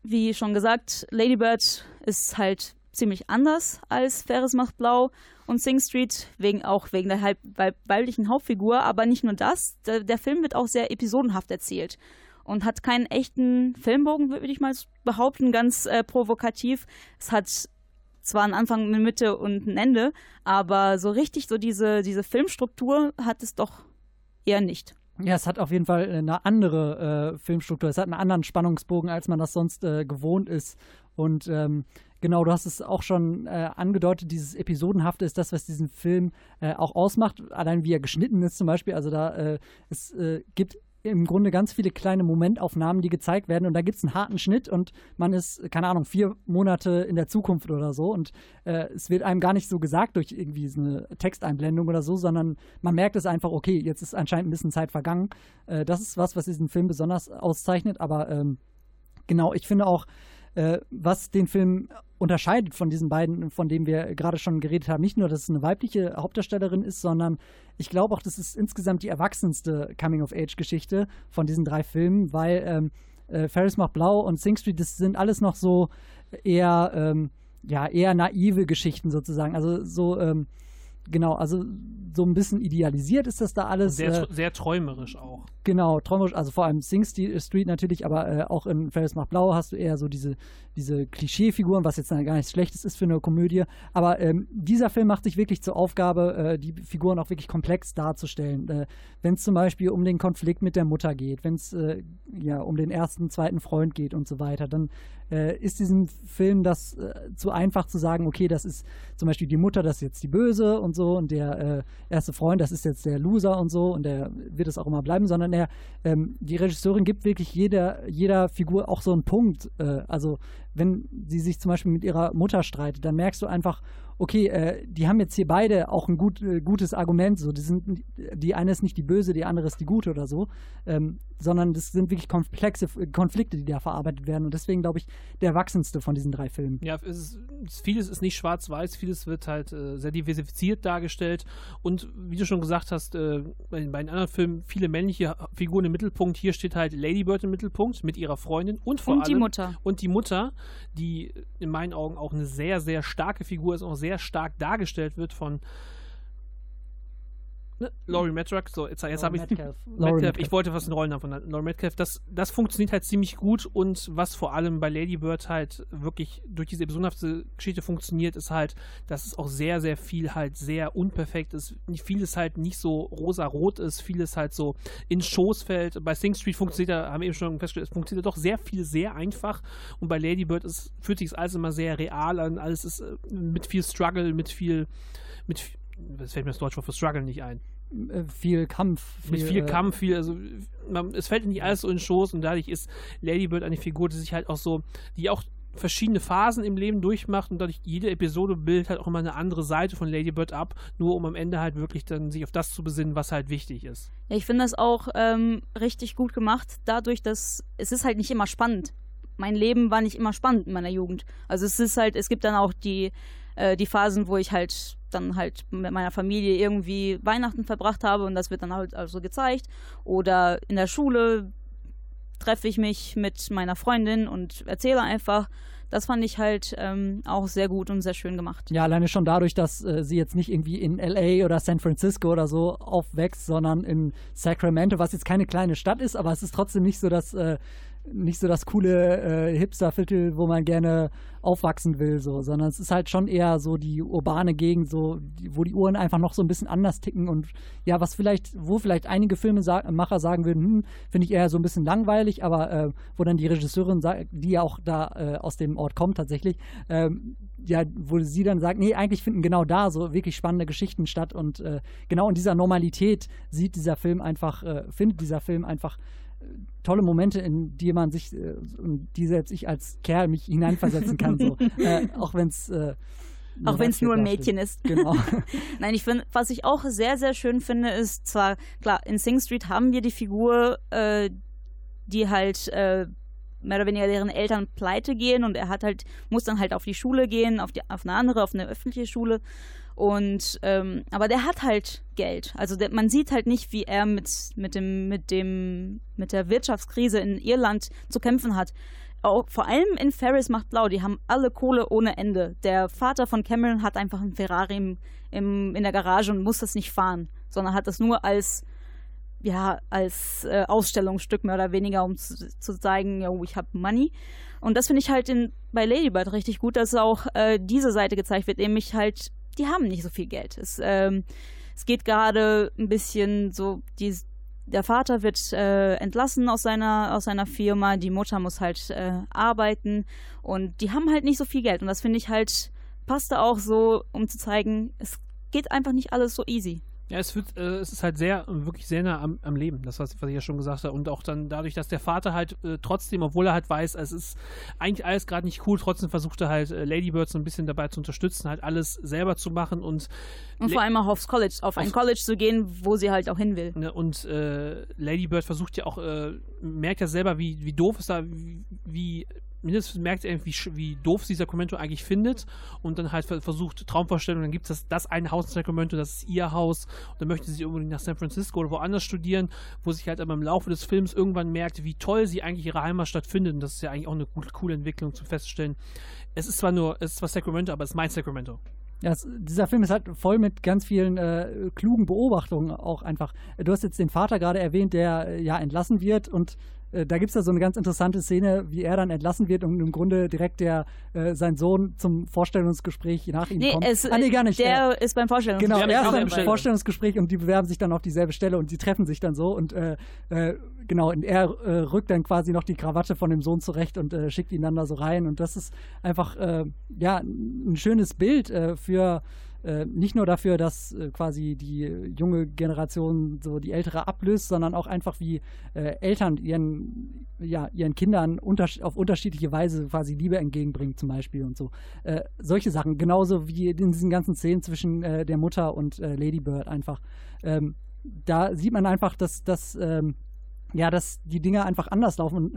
Speaker 6: wie schon gesagt, Lady Bird ist halt ziemlich anders als Ferris macht Blau und Sing Street, wegen, auch wegen der halb, weib, weiblichen Hauptfigur. Aber nicht nur das, der, der Film wird auch sehr episodenhaft erzählt und hat keinen echten Filmbogen, würde ich mal behaupten, ganz äh, provokativ. Es hat zwar einen Anfang, eine Mitte und ein Ende, aber so richtig so diese, diese Filmstruktur hat es doch eher nicht.
Speaker 8: Ja, es hat auf jeden Fall eine andere äh, Filmstruktur. Es hat einen anderen Spannungsbogen, als man das sonst äh, gewohnt ist. Und ähm, genau, du hast es auch schon äh, angedeutet, dieses Episodenhafte ist das, was diesen Film äh, auch ausmacht. Allein wie er geschnitten ist zum Beispiel. Also da, äh, es äh, gibt im Grunde ganz viele kleine Momentaufnahmen, die gezeigt werden und da gibt es einen harten Schnitt und man ist, keine Ahnung, vier Monate in der Zukunft oder so und äh, es wird einem gar nicht so gesagt durch irgendwie so eine Texteinblendung oder so, sondern man merkt es einfach, okay, jetzt ist anscheinend ein bisschen Zeit vergangen. Äh, das ist was, was diesen Film besonders auszeichnet, aber ähm, genau, ich finde auch, äh, was den Film unterscheidet von diesen beiden, von denen wir gerade schon geredet haben. Nicht nur, dass es eine weibliche Hauptdarstellerin ist, sondern ich glaube auch, das ist insgesamt die erwachsenste Coming-of-Age-Geschichte von diesen drei Filmen, weil ähm, äh, Ferris macht Blau und Sing Street, das sind alles noch so eher, ähm, ja, eher naive Geschichten sozusagen. Also so, ähm, genau, also so ein bisschen idealisiert ist das da alles.
Speaker 7: Sehr,
Speaker 8: äh,
Speaker 7: sehr träumerisch auch.
Speaker 8: Genau, träumerisch, also vor allem Sing Street natürlich, aber äh, auch in Ferris macht Blau hast du eher so diese, diese Klischeefiguren, was jetzt gar nichts Schlechtes ist für eine Komödie. Aber ähm, dieser Film macht sich wirklich zur Aufgabe, äh, die Figuren auch wirklich komplex darzustellen. Äh, wenn es zum Beispiel um den Konflikt mit der Mutter geht, wenn es äh, ja um den ersten, zweiten Freund geht und so weiter, dann äh, ist diesem Film das äh, zu einfach zu sagen, okay, das ist zum Beispiel die Mutter, das ist jetzt die Böse und so und der äh, erste Freund, das ist jetzt der Loser und so und der wird es auch immer bleiben, sondern er, ähm, die Regisseurin gibt wirklich jeder, jeder Figur auch so einen Punkt. Äh, also wenn sie sich zum Beispiel mit ihrer Mutter streitet, dann merkst du einfach, okay, äh, die haben jetzt hier beide auch ein gut, äh, gutes Argument. So, die, sind, die eine ist nicht die Böse, die andere ist die Gute oder so, ähm, sondern das sind wirklich komplexe Konflikte, die da verarbeitet werden. Und deswegen glaube ich, der erwachsenste von diesen drei Filmen.
Speaker 7: Ja, ist, vieles ist nicht schwarz-weiß, vieles wird halt äh, sehr diversifiziert dargestellt. Und wie du schon gesagt hast, äh, bei, bei den anderen Filmen viele männliche Figuren im Mittelpunkt. Hier steht halt Lady Bird im Mittelpunkt mit ihrer Freundin und vor
Speaker 6: und
Speaker 7: allem
Speaker 6: die Mutter.
Speaker 7: und die Mutter, die in meinen Augen auch eine sehr, sehr starke Figur ist, auch sehr stark dargestellt wird von ne, Laurie Metcalf, so jetzt, jetzt habe ich
Speaker 8: Metcalf.
Speaker 7: Metcalf, ich wollte was in Rollen haben von Laurie Metcalf, das, das funktioniert halt ziemlich gut und was vor allem bei Lady Bird halt wirklich durch diese episodenhafte Geschichte funktioniert, ist halt, dass es auch sehr, sehr viel halt sehr unperfekt ist, vieles halt nicht so rosa-rot ist, vieles halt so in Schoß fällt, bei Sing Street funktioniert ja, haben wir eben schon festgestellt, es funktioniert doch sehr viel sehr einfach. Und bei Lady Bird ist, fühlt sich alles immer sehr real an, alles ist äh, mit viel Struggle, mit viel, mit, was fällt mir das Deutsch Wort für Struggle nicht ein?
Speaker 8: Äh, viel Kampf.
Speaker 7: Viel, mit viel Kampf, viel, also man, es fällt nicht alles so in den Schoß und dadurch ist Lady Bird eine Figur, die sich halt auch so, die auch verschiedene Phasen im Leben durchmacht und dadurch jede Episode bildet halt auch immer eine andere Seite von Lady Bird ab, nur um am Ende halt wirklich dann sich auf das zu besinnen, was halt wichtig ist.
Speaker 6: Ja, ich finde das auch ähm, richtig gut gemacht, dadurch, dass es ist halt nicht immer spannend. Mein Leben war nicht immer spannend in meiner Jugend. Also es ist halt, es gibt dann auch die, äh, die Phasen, wo ich halt dann halt mit meiner Familie irgendwie Weihnachten verbracht habe und das wird dann halt also gezeigt. Oder in der Schule treffe ich mich mit meiner Freundin und erzähle einfach. Das fand ich halt ähm, auch sehr gut und sehr schön gemacht.
Speaker 8: Ja, alleine schon dadurch, dass äh, sie jetzt nicht irgendwie in LA oder San Francisco oder so aufwächst, sondern in Sacramento, was jetzt keine kleine Stadt ist, aber es ist trotzdem nicht so, dass äh, nicht so das coole äh, Hipsterviertel, wo man gerne aufwachsen will, so, sondern es ist halt schon eher so die urbane Gegend, so, wo die Uhren einfach noch so ein bisschen anders ticken und ja, was vielleicht, wo vielleicht einige Filmemacher sagen würden, hm, finde ich eher so ein bisschen langweilig, aber äh, wo dann die Regisseurin, die ja auch da äh, aus dem Ort kommt tatsächlich, ähm, ja, wo sie dann sagt, nee, eigentlich finden genau da so wirklich spannende Geschichten statt und äh, genau in dieser Normalität sieht dieser Film einfach, äh, findet dieser Film einfach tolle Momente, in die man sich, äh, die selbst ich als Kerl mich hineinversetzen kann, so. äh, auch wenn es äh,
Speaker 6: auch wenn es nur ein Mädchen ist.
Speaker 8: Genau.
Speaker 6: Nein, ich finde, was ich auch sehr, sehr schön finde, ist zwar, klar, in Sing Street haben wir die Figur, äh, die halt äh, mehr oder weniger deren Eltern pleite gehen und er hat halt, muss dann halt auf die Schule gehen, auf, die, auf eine andere, auf eine öffentliche Schule. Und ähm, aber der hat halt Geld. Also der, man sieht halt nicht, wie er mit, mit dem, mit dem, mit der Wirtschaftskrise in Irland zu kämpfen hat. Auch, vor allem in Ferris macht blau, die haben alle Kohle ohne Ende. Der Vater von Cameron hat einfach einen Ferrari im, im, in der Garage und muss das nicht fahren, sondern hat das nur als ja, als äh, Ausstellungsstück mehr oder weniger, um zu, zu zeigen, ja, ich habe Money. Und das finde ich halt in, bei Ladybird richtig gut, dass auch äh, diese Seite gezeigt wird, nämlich halt die haben nicht so viel Geld. Es, ähm, es geht gerade ein bisschen so, die, der Vater wird äh, entlassen aus seiner, aus seiner Firma, die Mutter muss halt äh, arbeiten und die haben halt nicht so viel Geld. Und das finde ich halt, passte auch so, um zu zeigen, es geht einfach nicht alles so easy.
Speaker 7: Ja, es, wird, äh, es ist halt sehr, wirklich sehr nah am, am Leben, das, was, was, ich ja schon gesagt habe. Und auch dann dadurch, dass der Vater halt äh, trotzdem, obwohl er halt weiß, es ist eigentlich alles gerade nicht cool, trotzdem versucht er halt äh, Ladybird so ein bisschen dabei zu unterstützen, halt alles selber zu machen und.
Speaker 6: Und vor allem auch aufs College, auf ein College zu gehen, wo sie halt auch hin will.
Speaker 7: Ne, und äh, Ladybird versucht ja auch, äh, merkt ja selber, wie, wie doof es da, wie, wie mindestens merkt er, wie, wie doof sie Sacramento eigentlich findet und dann halt versucht Traumvorstellungen, dann gibt es das, das eine Haus in Sacramento, das ist ihr Haus und dann möchte sie unbedingt nach San Francisco oder woanders studieren, wo sich halt aber im Laufe des Films irgendwann merkt, wie toll sie eigentlich ihre Heimatstadt findet und das ist ja eigentlich auch eine gute, coole Entwicklung zu feststellen. Es ist zwar nur, es ist zwar Sacramento, aber es ist mein Sacramento.
Speaker 8: Ja, es, dieser Film ist halt voll mit ganz vielen äh, klugen Beobachtungen auch einfach. Du hast jetzt den Vater gerade erwähnt, der äh, ja entlassen wird und äh, da gibt es ja so eine ganz interessante Szene, wie er dann entlassen wird und im Grunde direkt der äh, sein Sohn zum Vorstellungsgespräch nach ihm
Speaker 6: nee,
Speaker 8: kommt.
Speaker 6: Es, ah, nee, gar nicht. Der äh, ist beim Vorstellungsgespräch.
Speaker 8: Genau, er ist beim Vorstellungsgespräch und die bewerben sich dann auf dieselbe Stelle und sie treffen sich dann so und äh, äh, genau, und er äh, rückt dann quasi noch die Krawatte von dem Sohn zurecht und schickt ihn dann da so rein und das ist einfach ja ein schönes Bild für äh, nicht nur dafür, dass äh, quasi die junge Generation so die ältere ablöst, sondern auch einfach wie äh, Eltern ihren, ja, ihren Kindern unter auf unterschiedliche Weise quasi Liebe entgegenbringen zum Beispiel und so. Äh, solche Sachen, genauso wie in diesen ganzen Szenen zwischen äh, der Mutter und äh, Lady Bird einfach. Ähm, da sieht man einfach, dass, dass ähm, ja, dass die Dinge einfach anders laufen,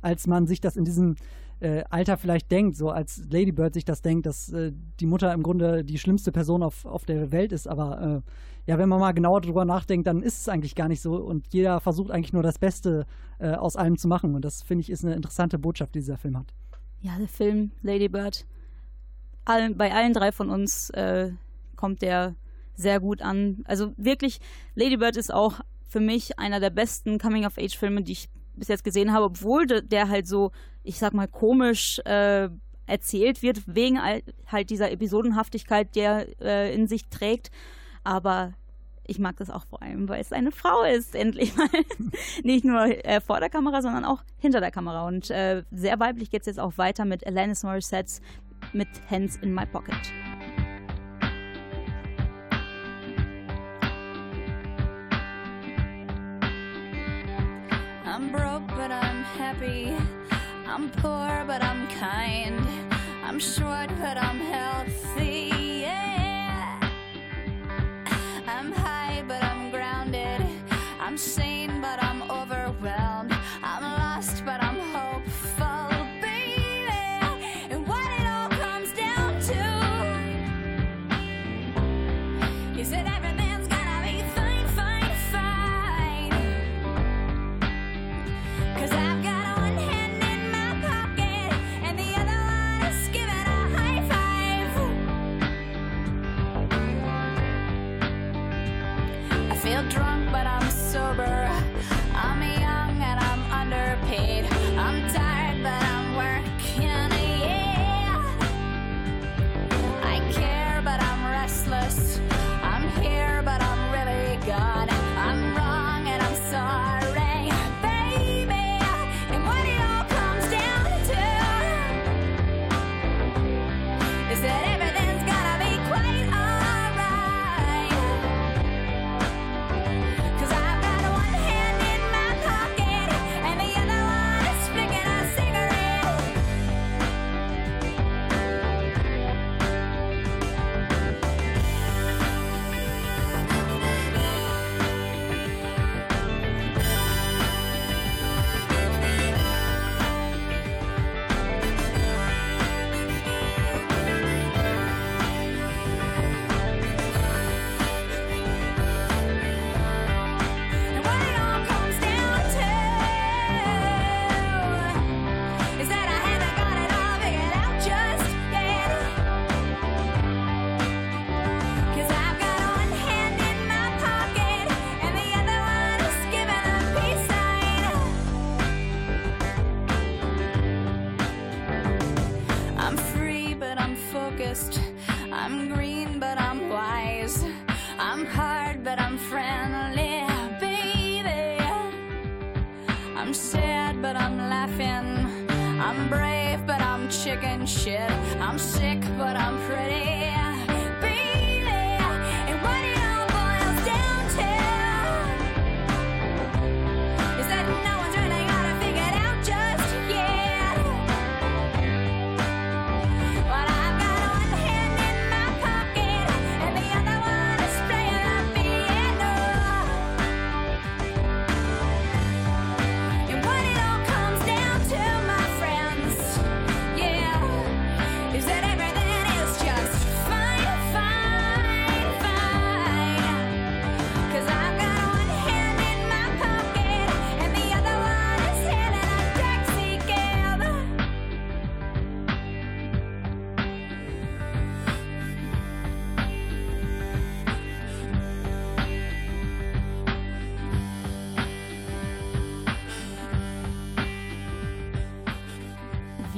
Speaker 8: als man sich das in diesem äh, Alter vielleicht denkt, so als Ladybird sich das denkt, dass äh, die Mutter im Grunde die schlimmste Person auf, auf der Welt ist. Aber äh, ja, wenn man mal genauer darüber nachdenkt, dann ist es eigentlich gar nicht so und jeder versucht eigentlich nur das Beste äh, aus allem zu machen. Und das finde ich ist eine interessante Botschaft, die dieser Film hat.
Speaker 6: Ja, der Film Ladybird. All, bei allen drei von uns äh, kommt der sehr gut an. Also wirklich, Ladybird ist auch für mich einer der besten Coming-of-Age-Filme, die ich bis jetzt gesehen habe, obwohl der halt so, ich sag mal, komisch äh, erzählt wird, wegen halt dieser Episodenhaftigkeit, der äh, in sich trägt. Aber ich mag das auch vor allem, weil es eine Frau ist, endlich mal. Nicht nur äh, vor der Kamera, sondern auch hinter der Kamera. Und äh, sehr weiblich geht es jetzt auch weiter mit Alanis Morissette mit Hands in My Pocket.
Speaker 14: Happy. I'm poor, but I'm kind. I'm short, but I'm healthy. Yeah. I'm high, but I'm grounded. I'm sane,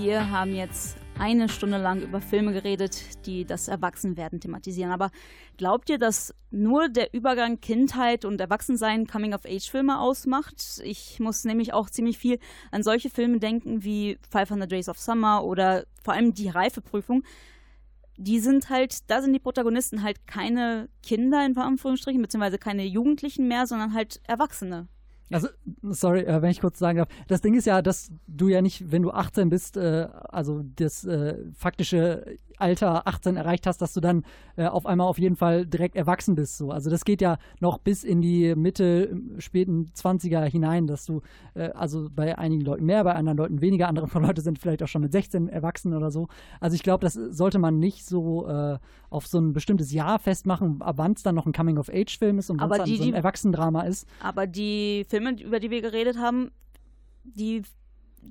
Speaker 6: Wir haben jetzt eine Stunde lang über Filme geredet, die das Erwachsenwerden thematisieren. Aber glaubt ihr, dass nur der Übergang Kindheit und Erwachsensein Coming-of-Age-Filme ausmacht? Ich muss nämlich auch ziemlich viel an solche Filme denken wie 500 Days of Summer oder vor allem die Reifeprüfung. die sind halt, da sind die Protagonisten halt keine Kinder in Anführungsstrichen, beziehungsweise keine Jugendlichen mehr, sondern halt Erwachsene.
Speaker 8: Also, sorry, äh, wenn ich kurz sagen darf. Das Ding ist ja, dass du ja nicht, wenn du 18 bist, äh, also das äh, faktische Alter 18 erreicht hast, dass du dann äh, auf einmal auf jeden Fall direkt erwachsen bist. So. Also das geht ja noch bis in die Mitte, späten 20er hinein, dass du, äh, also bei einigen Leuten mehr, bei anderen Leuten weniger, andere Leute sind vielleicht auch schon mit 16 erwachsen oder so. Also ich glaube, das sollte man nicht so äh, auf so ein bestimmtes Jahr festmachen, ab wann es dann noch ein Coming-of-Age-Film ist und wann es dann so ein Erwachsenendrama ist.
Speaker 6: Aber die Filme, über die wir geredet haben, die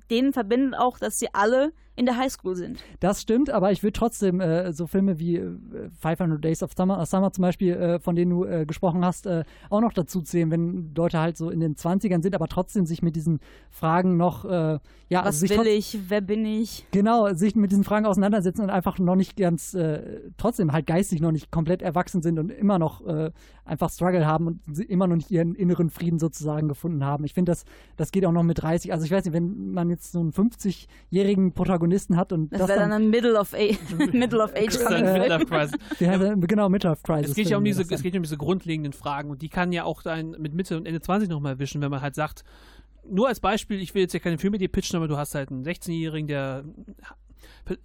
Speaker 6: denen verbindet auch, dass sie alle in der Highschool sind.
Speaker 8: Das stimmt, aber ich würde trotzdem äh, so Filme wie äh, 500 Days of Summer, Summer zum Beispiel, äh, von denen du äh, gesprochen hast, äh, auch noch dazu zählen, wenn Leute halt so in den 20ern sind, aber trotzdem sich mit diesen Fragen noch, äh, ja,
Speaker 6: Was
Speaker 8: also
Speaker 6: will ich, wer bin ich?
Speaker 8: Genau, sich mit diesen Fragen auseinandersetzen und einfach noch nicht ganz, trotzdem halt geistig noch nicht komplett erwachsen sind und immer noch einfach Struggle haben und immer noch nicht ihren inneren Frieden sozusagen gefunden haben. Ich finde, das, das geht auch noch mit 30. Also ich weiß nicht, wenn man jetzt so einen 50-jährigen Protagonisten hat und
Speaker 6: das,
Speaker 8: das
Speaker 6: wäre dann ein Middle of, Middle of Age
Speaker 7: Midlife Crisis.
Speaker 8: Ja, genau, Midlife Crisis.
Speaker 7: Es geht ja um diese, es geht um diese grundlegenden Fragen und die kann ja auch dann mit Mitte und Ende 20 nochmal erwischen, wenn man halt sagt, nur als Beispiel, ich will jetzt ja keine Filme dir pitchen, aber du hast halt einen 16-Jährigen, der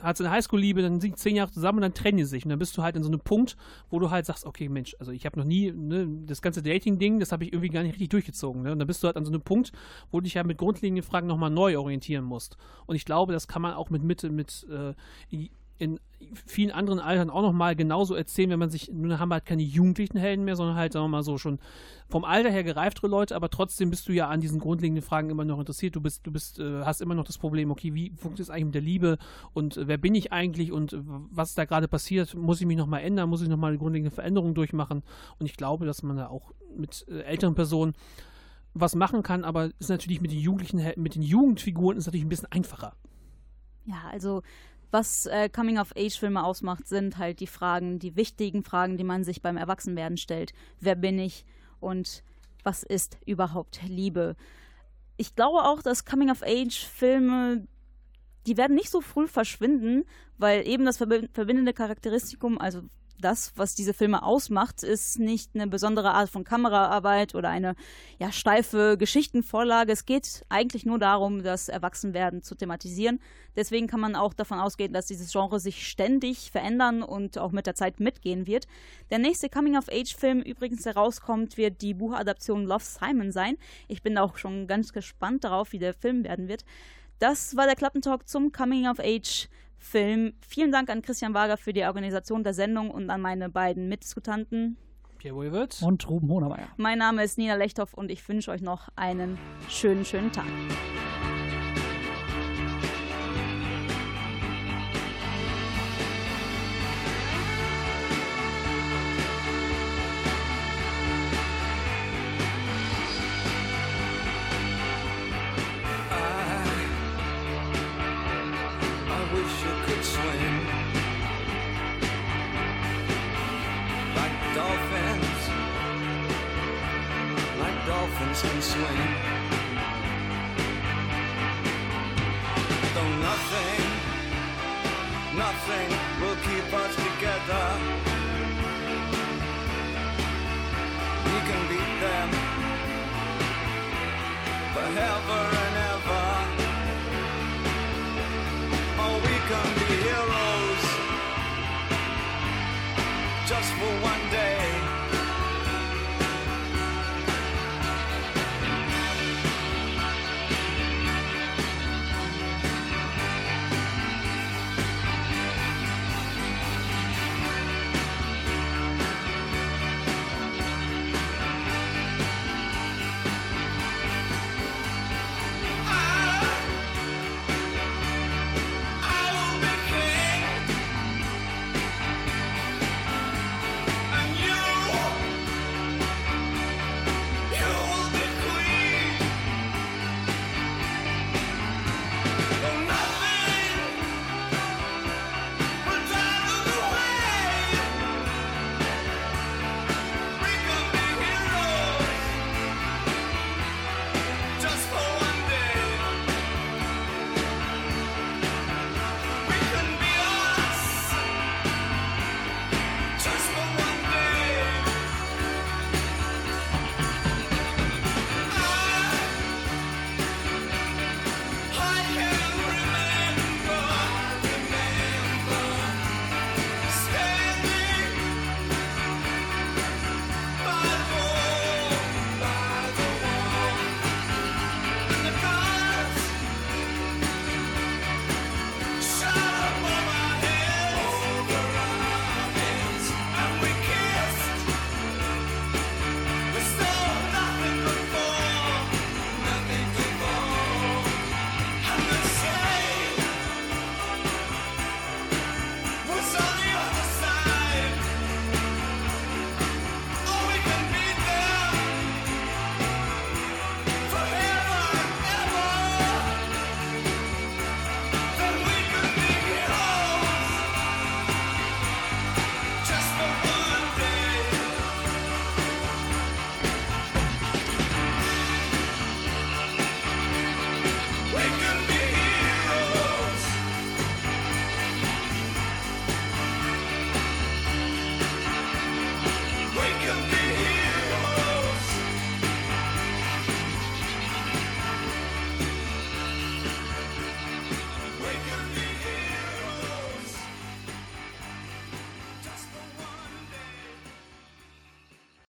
Speaker 7: hat seine Highschool-Liebe, dann sind zehn Jahre zusammen und dann trennen die sich. Und dann bist du halt in so einem Punkt, wo du halt sagst, okay, Mensch, also ich habe noch nie, ne, das ganze Dating-Ding, das habe ich irgendwie gar nicht richtig durchgezogen. Ne? Und dann bist du halt an so einem Punkt, wo du dich ja mit grundlegenden Fragen nochmal neu orientieren musst. Und ich glaube, das kann man auch mit Mitte, mit äh, in vielen anderen Altern auch nochmal genauso erzählen, wenn man sich, nun haben wir halt keine jugendlichen Helden mehr, sondern halt, sagen wir mal so, schon vom Alter her gereiftere Leute, aber trotzdem bist du ja an diesen grundlegenden Fragen immer noch interessiert. Du bist, du bist, äh, hast immer noch das Problem, okay, wie funktioniert es eigentlich mit der Liebe und äh, wer bin ich eigentlich und äh, was da gerade passiert? Muss ich mich nochmal ändern? Muss ich nochmal eine grundlegende Veränderung durchmachen? Und ich glaube, dass man da auch mit äh, älteren Personen was machen kann, aber ist natürlich mit den Jugendlichen, mit den Jugendfiguren ist natürlich ein bisschen einfacher.
Speaker 6: Ja, also was äh, Coming-of-Age-Filme ausmacht, sind halt die Fragen, die wichtigen Fragen, die man sich beim Erwachsenwerden stellt. Wer bin ich und was ist überhaupt Liebe? Ich glaube auch, dass Coming-of-Age-Filme, die werden nicht so früh verschwinden, weil eben das verbindende Charakteristikum, also das, was diese Filme ausmacht, ist nicht eine besondere Art von Kameraarbeit oder eine ja, steife Geschichtenvorlage. Es geht eigentlich nur darum, das Erwachsenwerden zu thematisieren. Deswegen kann man auch davon ausgehen, dass dieses Genre sich ständig verändern und auch mit der Zeit mitgehen wird. Der nächste Coming-of-Age-Film übrigens herauskommt, wird die Buchadaption Love Simon sein. Ich bin auch schon ganz gespannt darauf, wie der Film werden wird. Das war der Klappentalk zum Coming-of-Age film. Vielen Dank an Christian Wager für die Organisation der Sendung und an meine beiden Mitdiskutanten.
Speaker 7: Pierre Wohlwitz.
Speaker 8: Und Ruben Honermeier.
Speaker 6: Mein Name ist Nina Lechthoff und ich wünsche euch noch einen schönen, schönen Tag.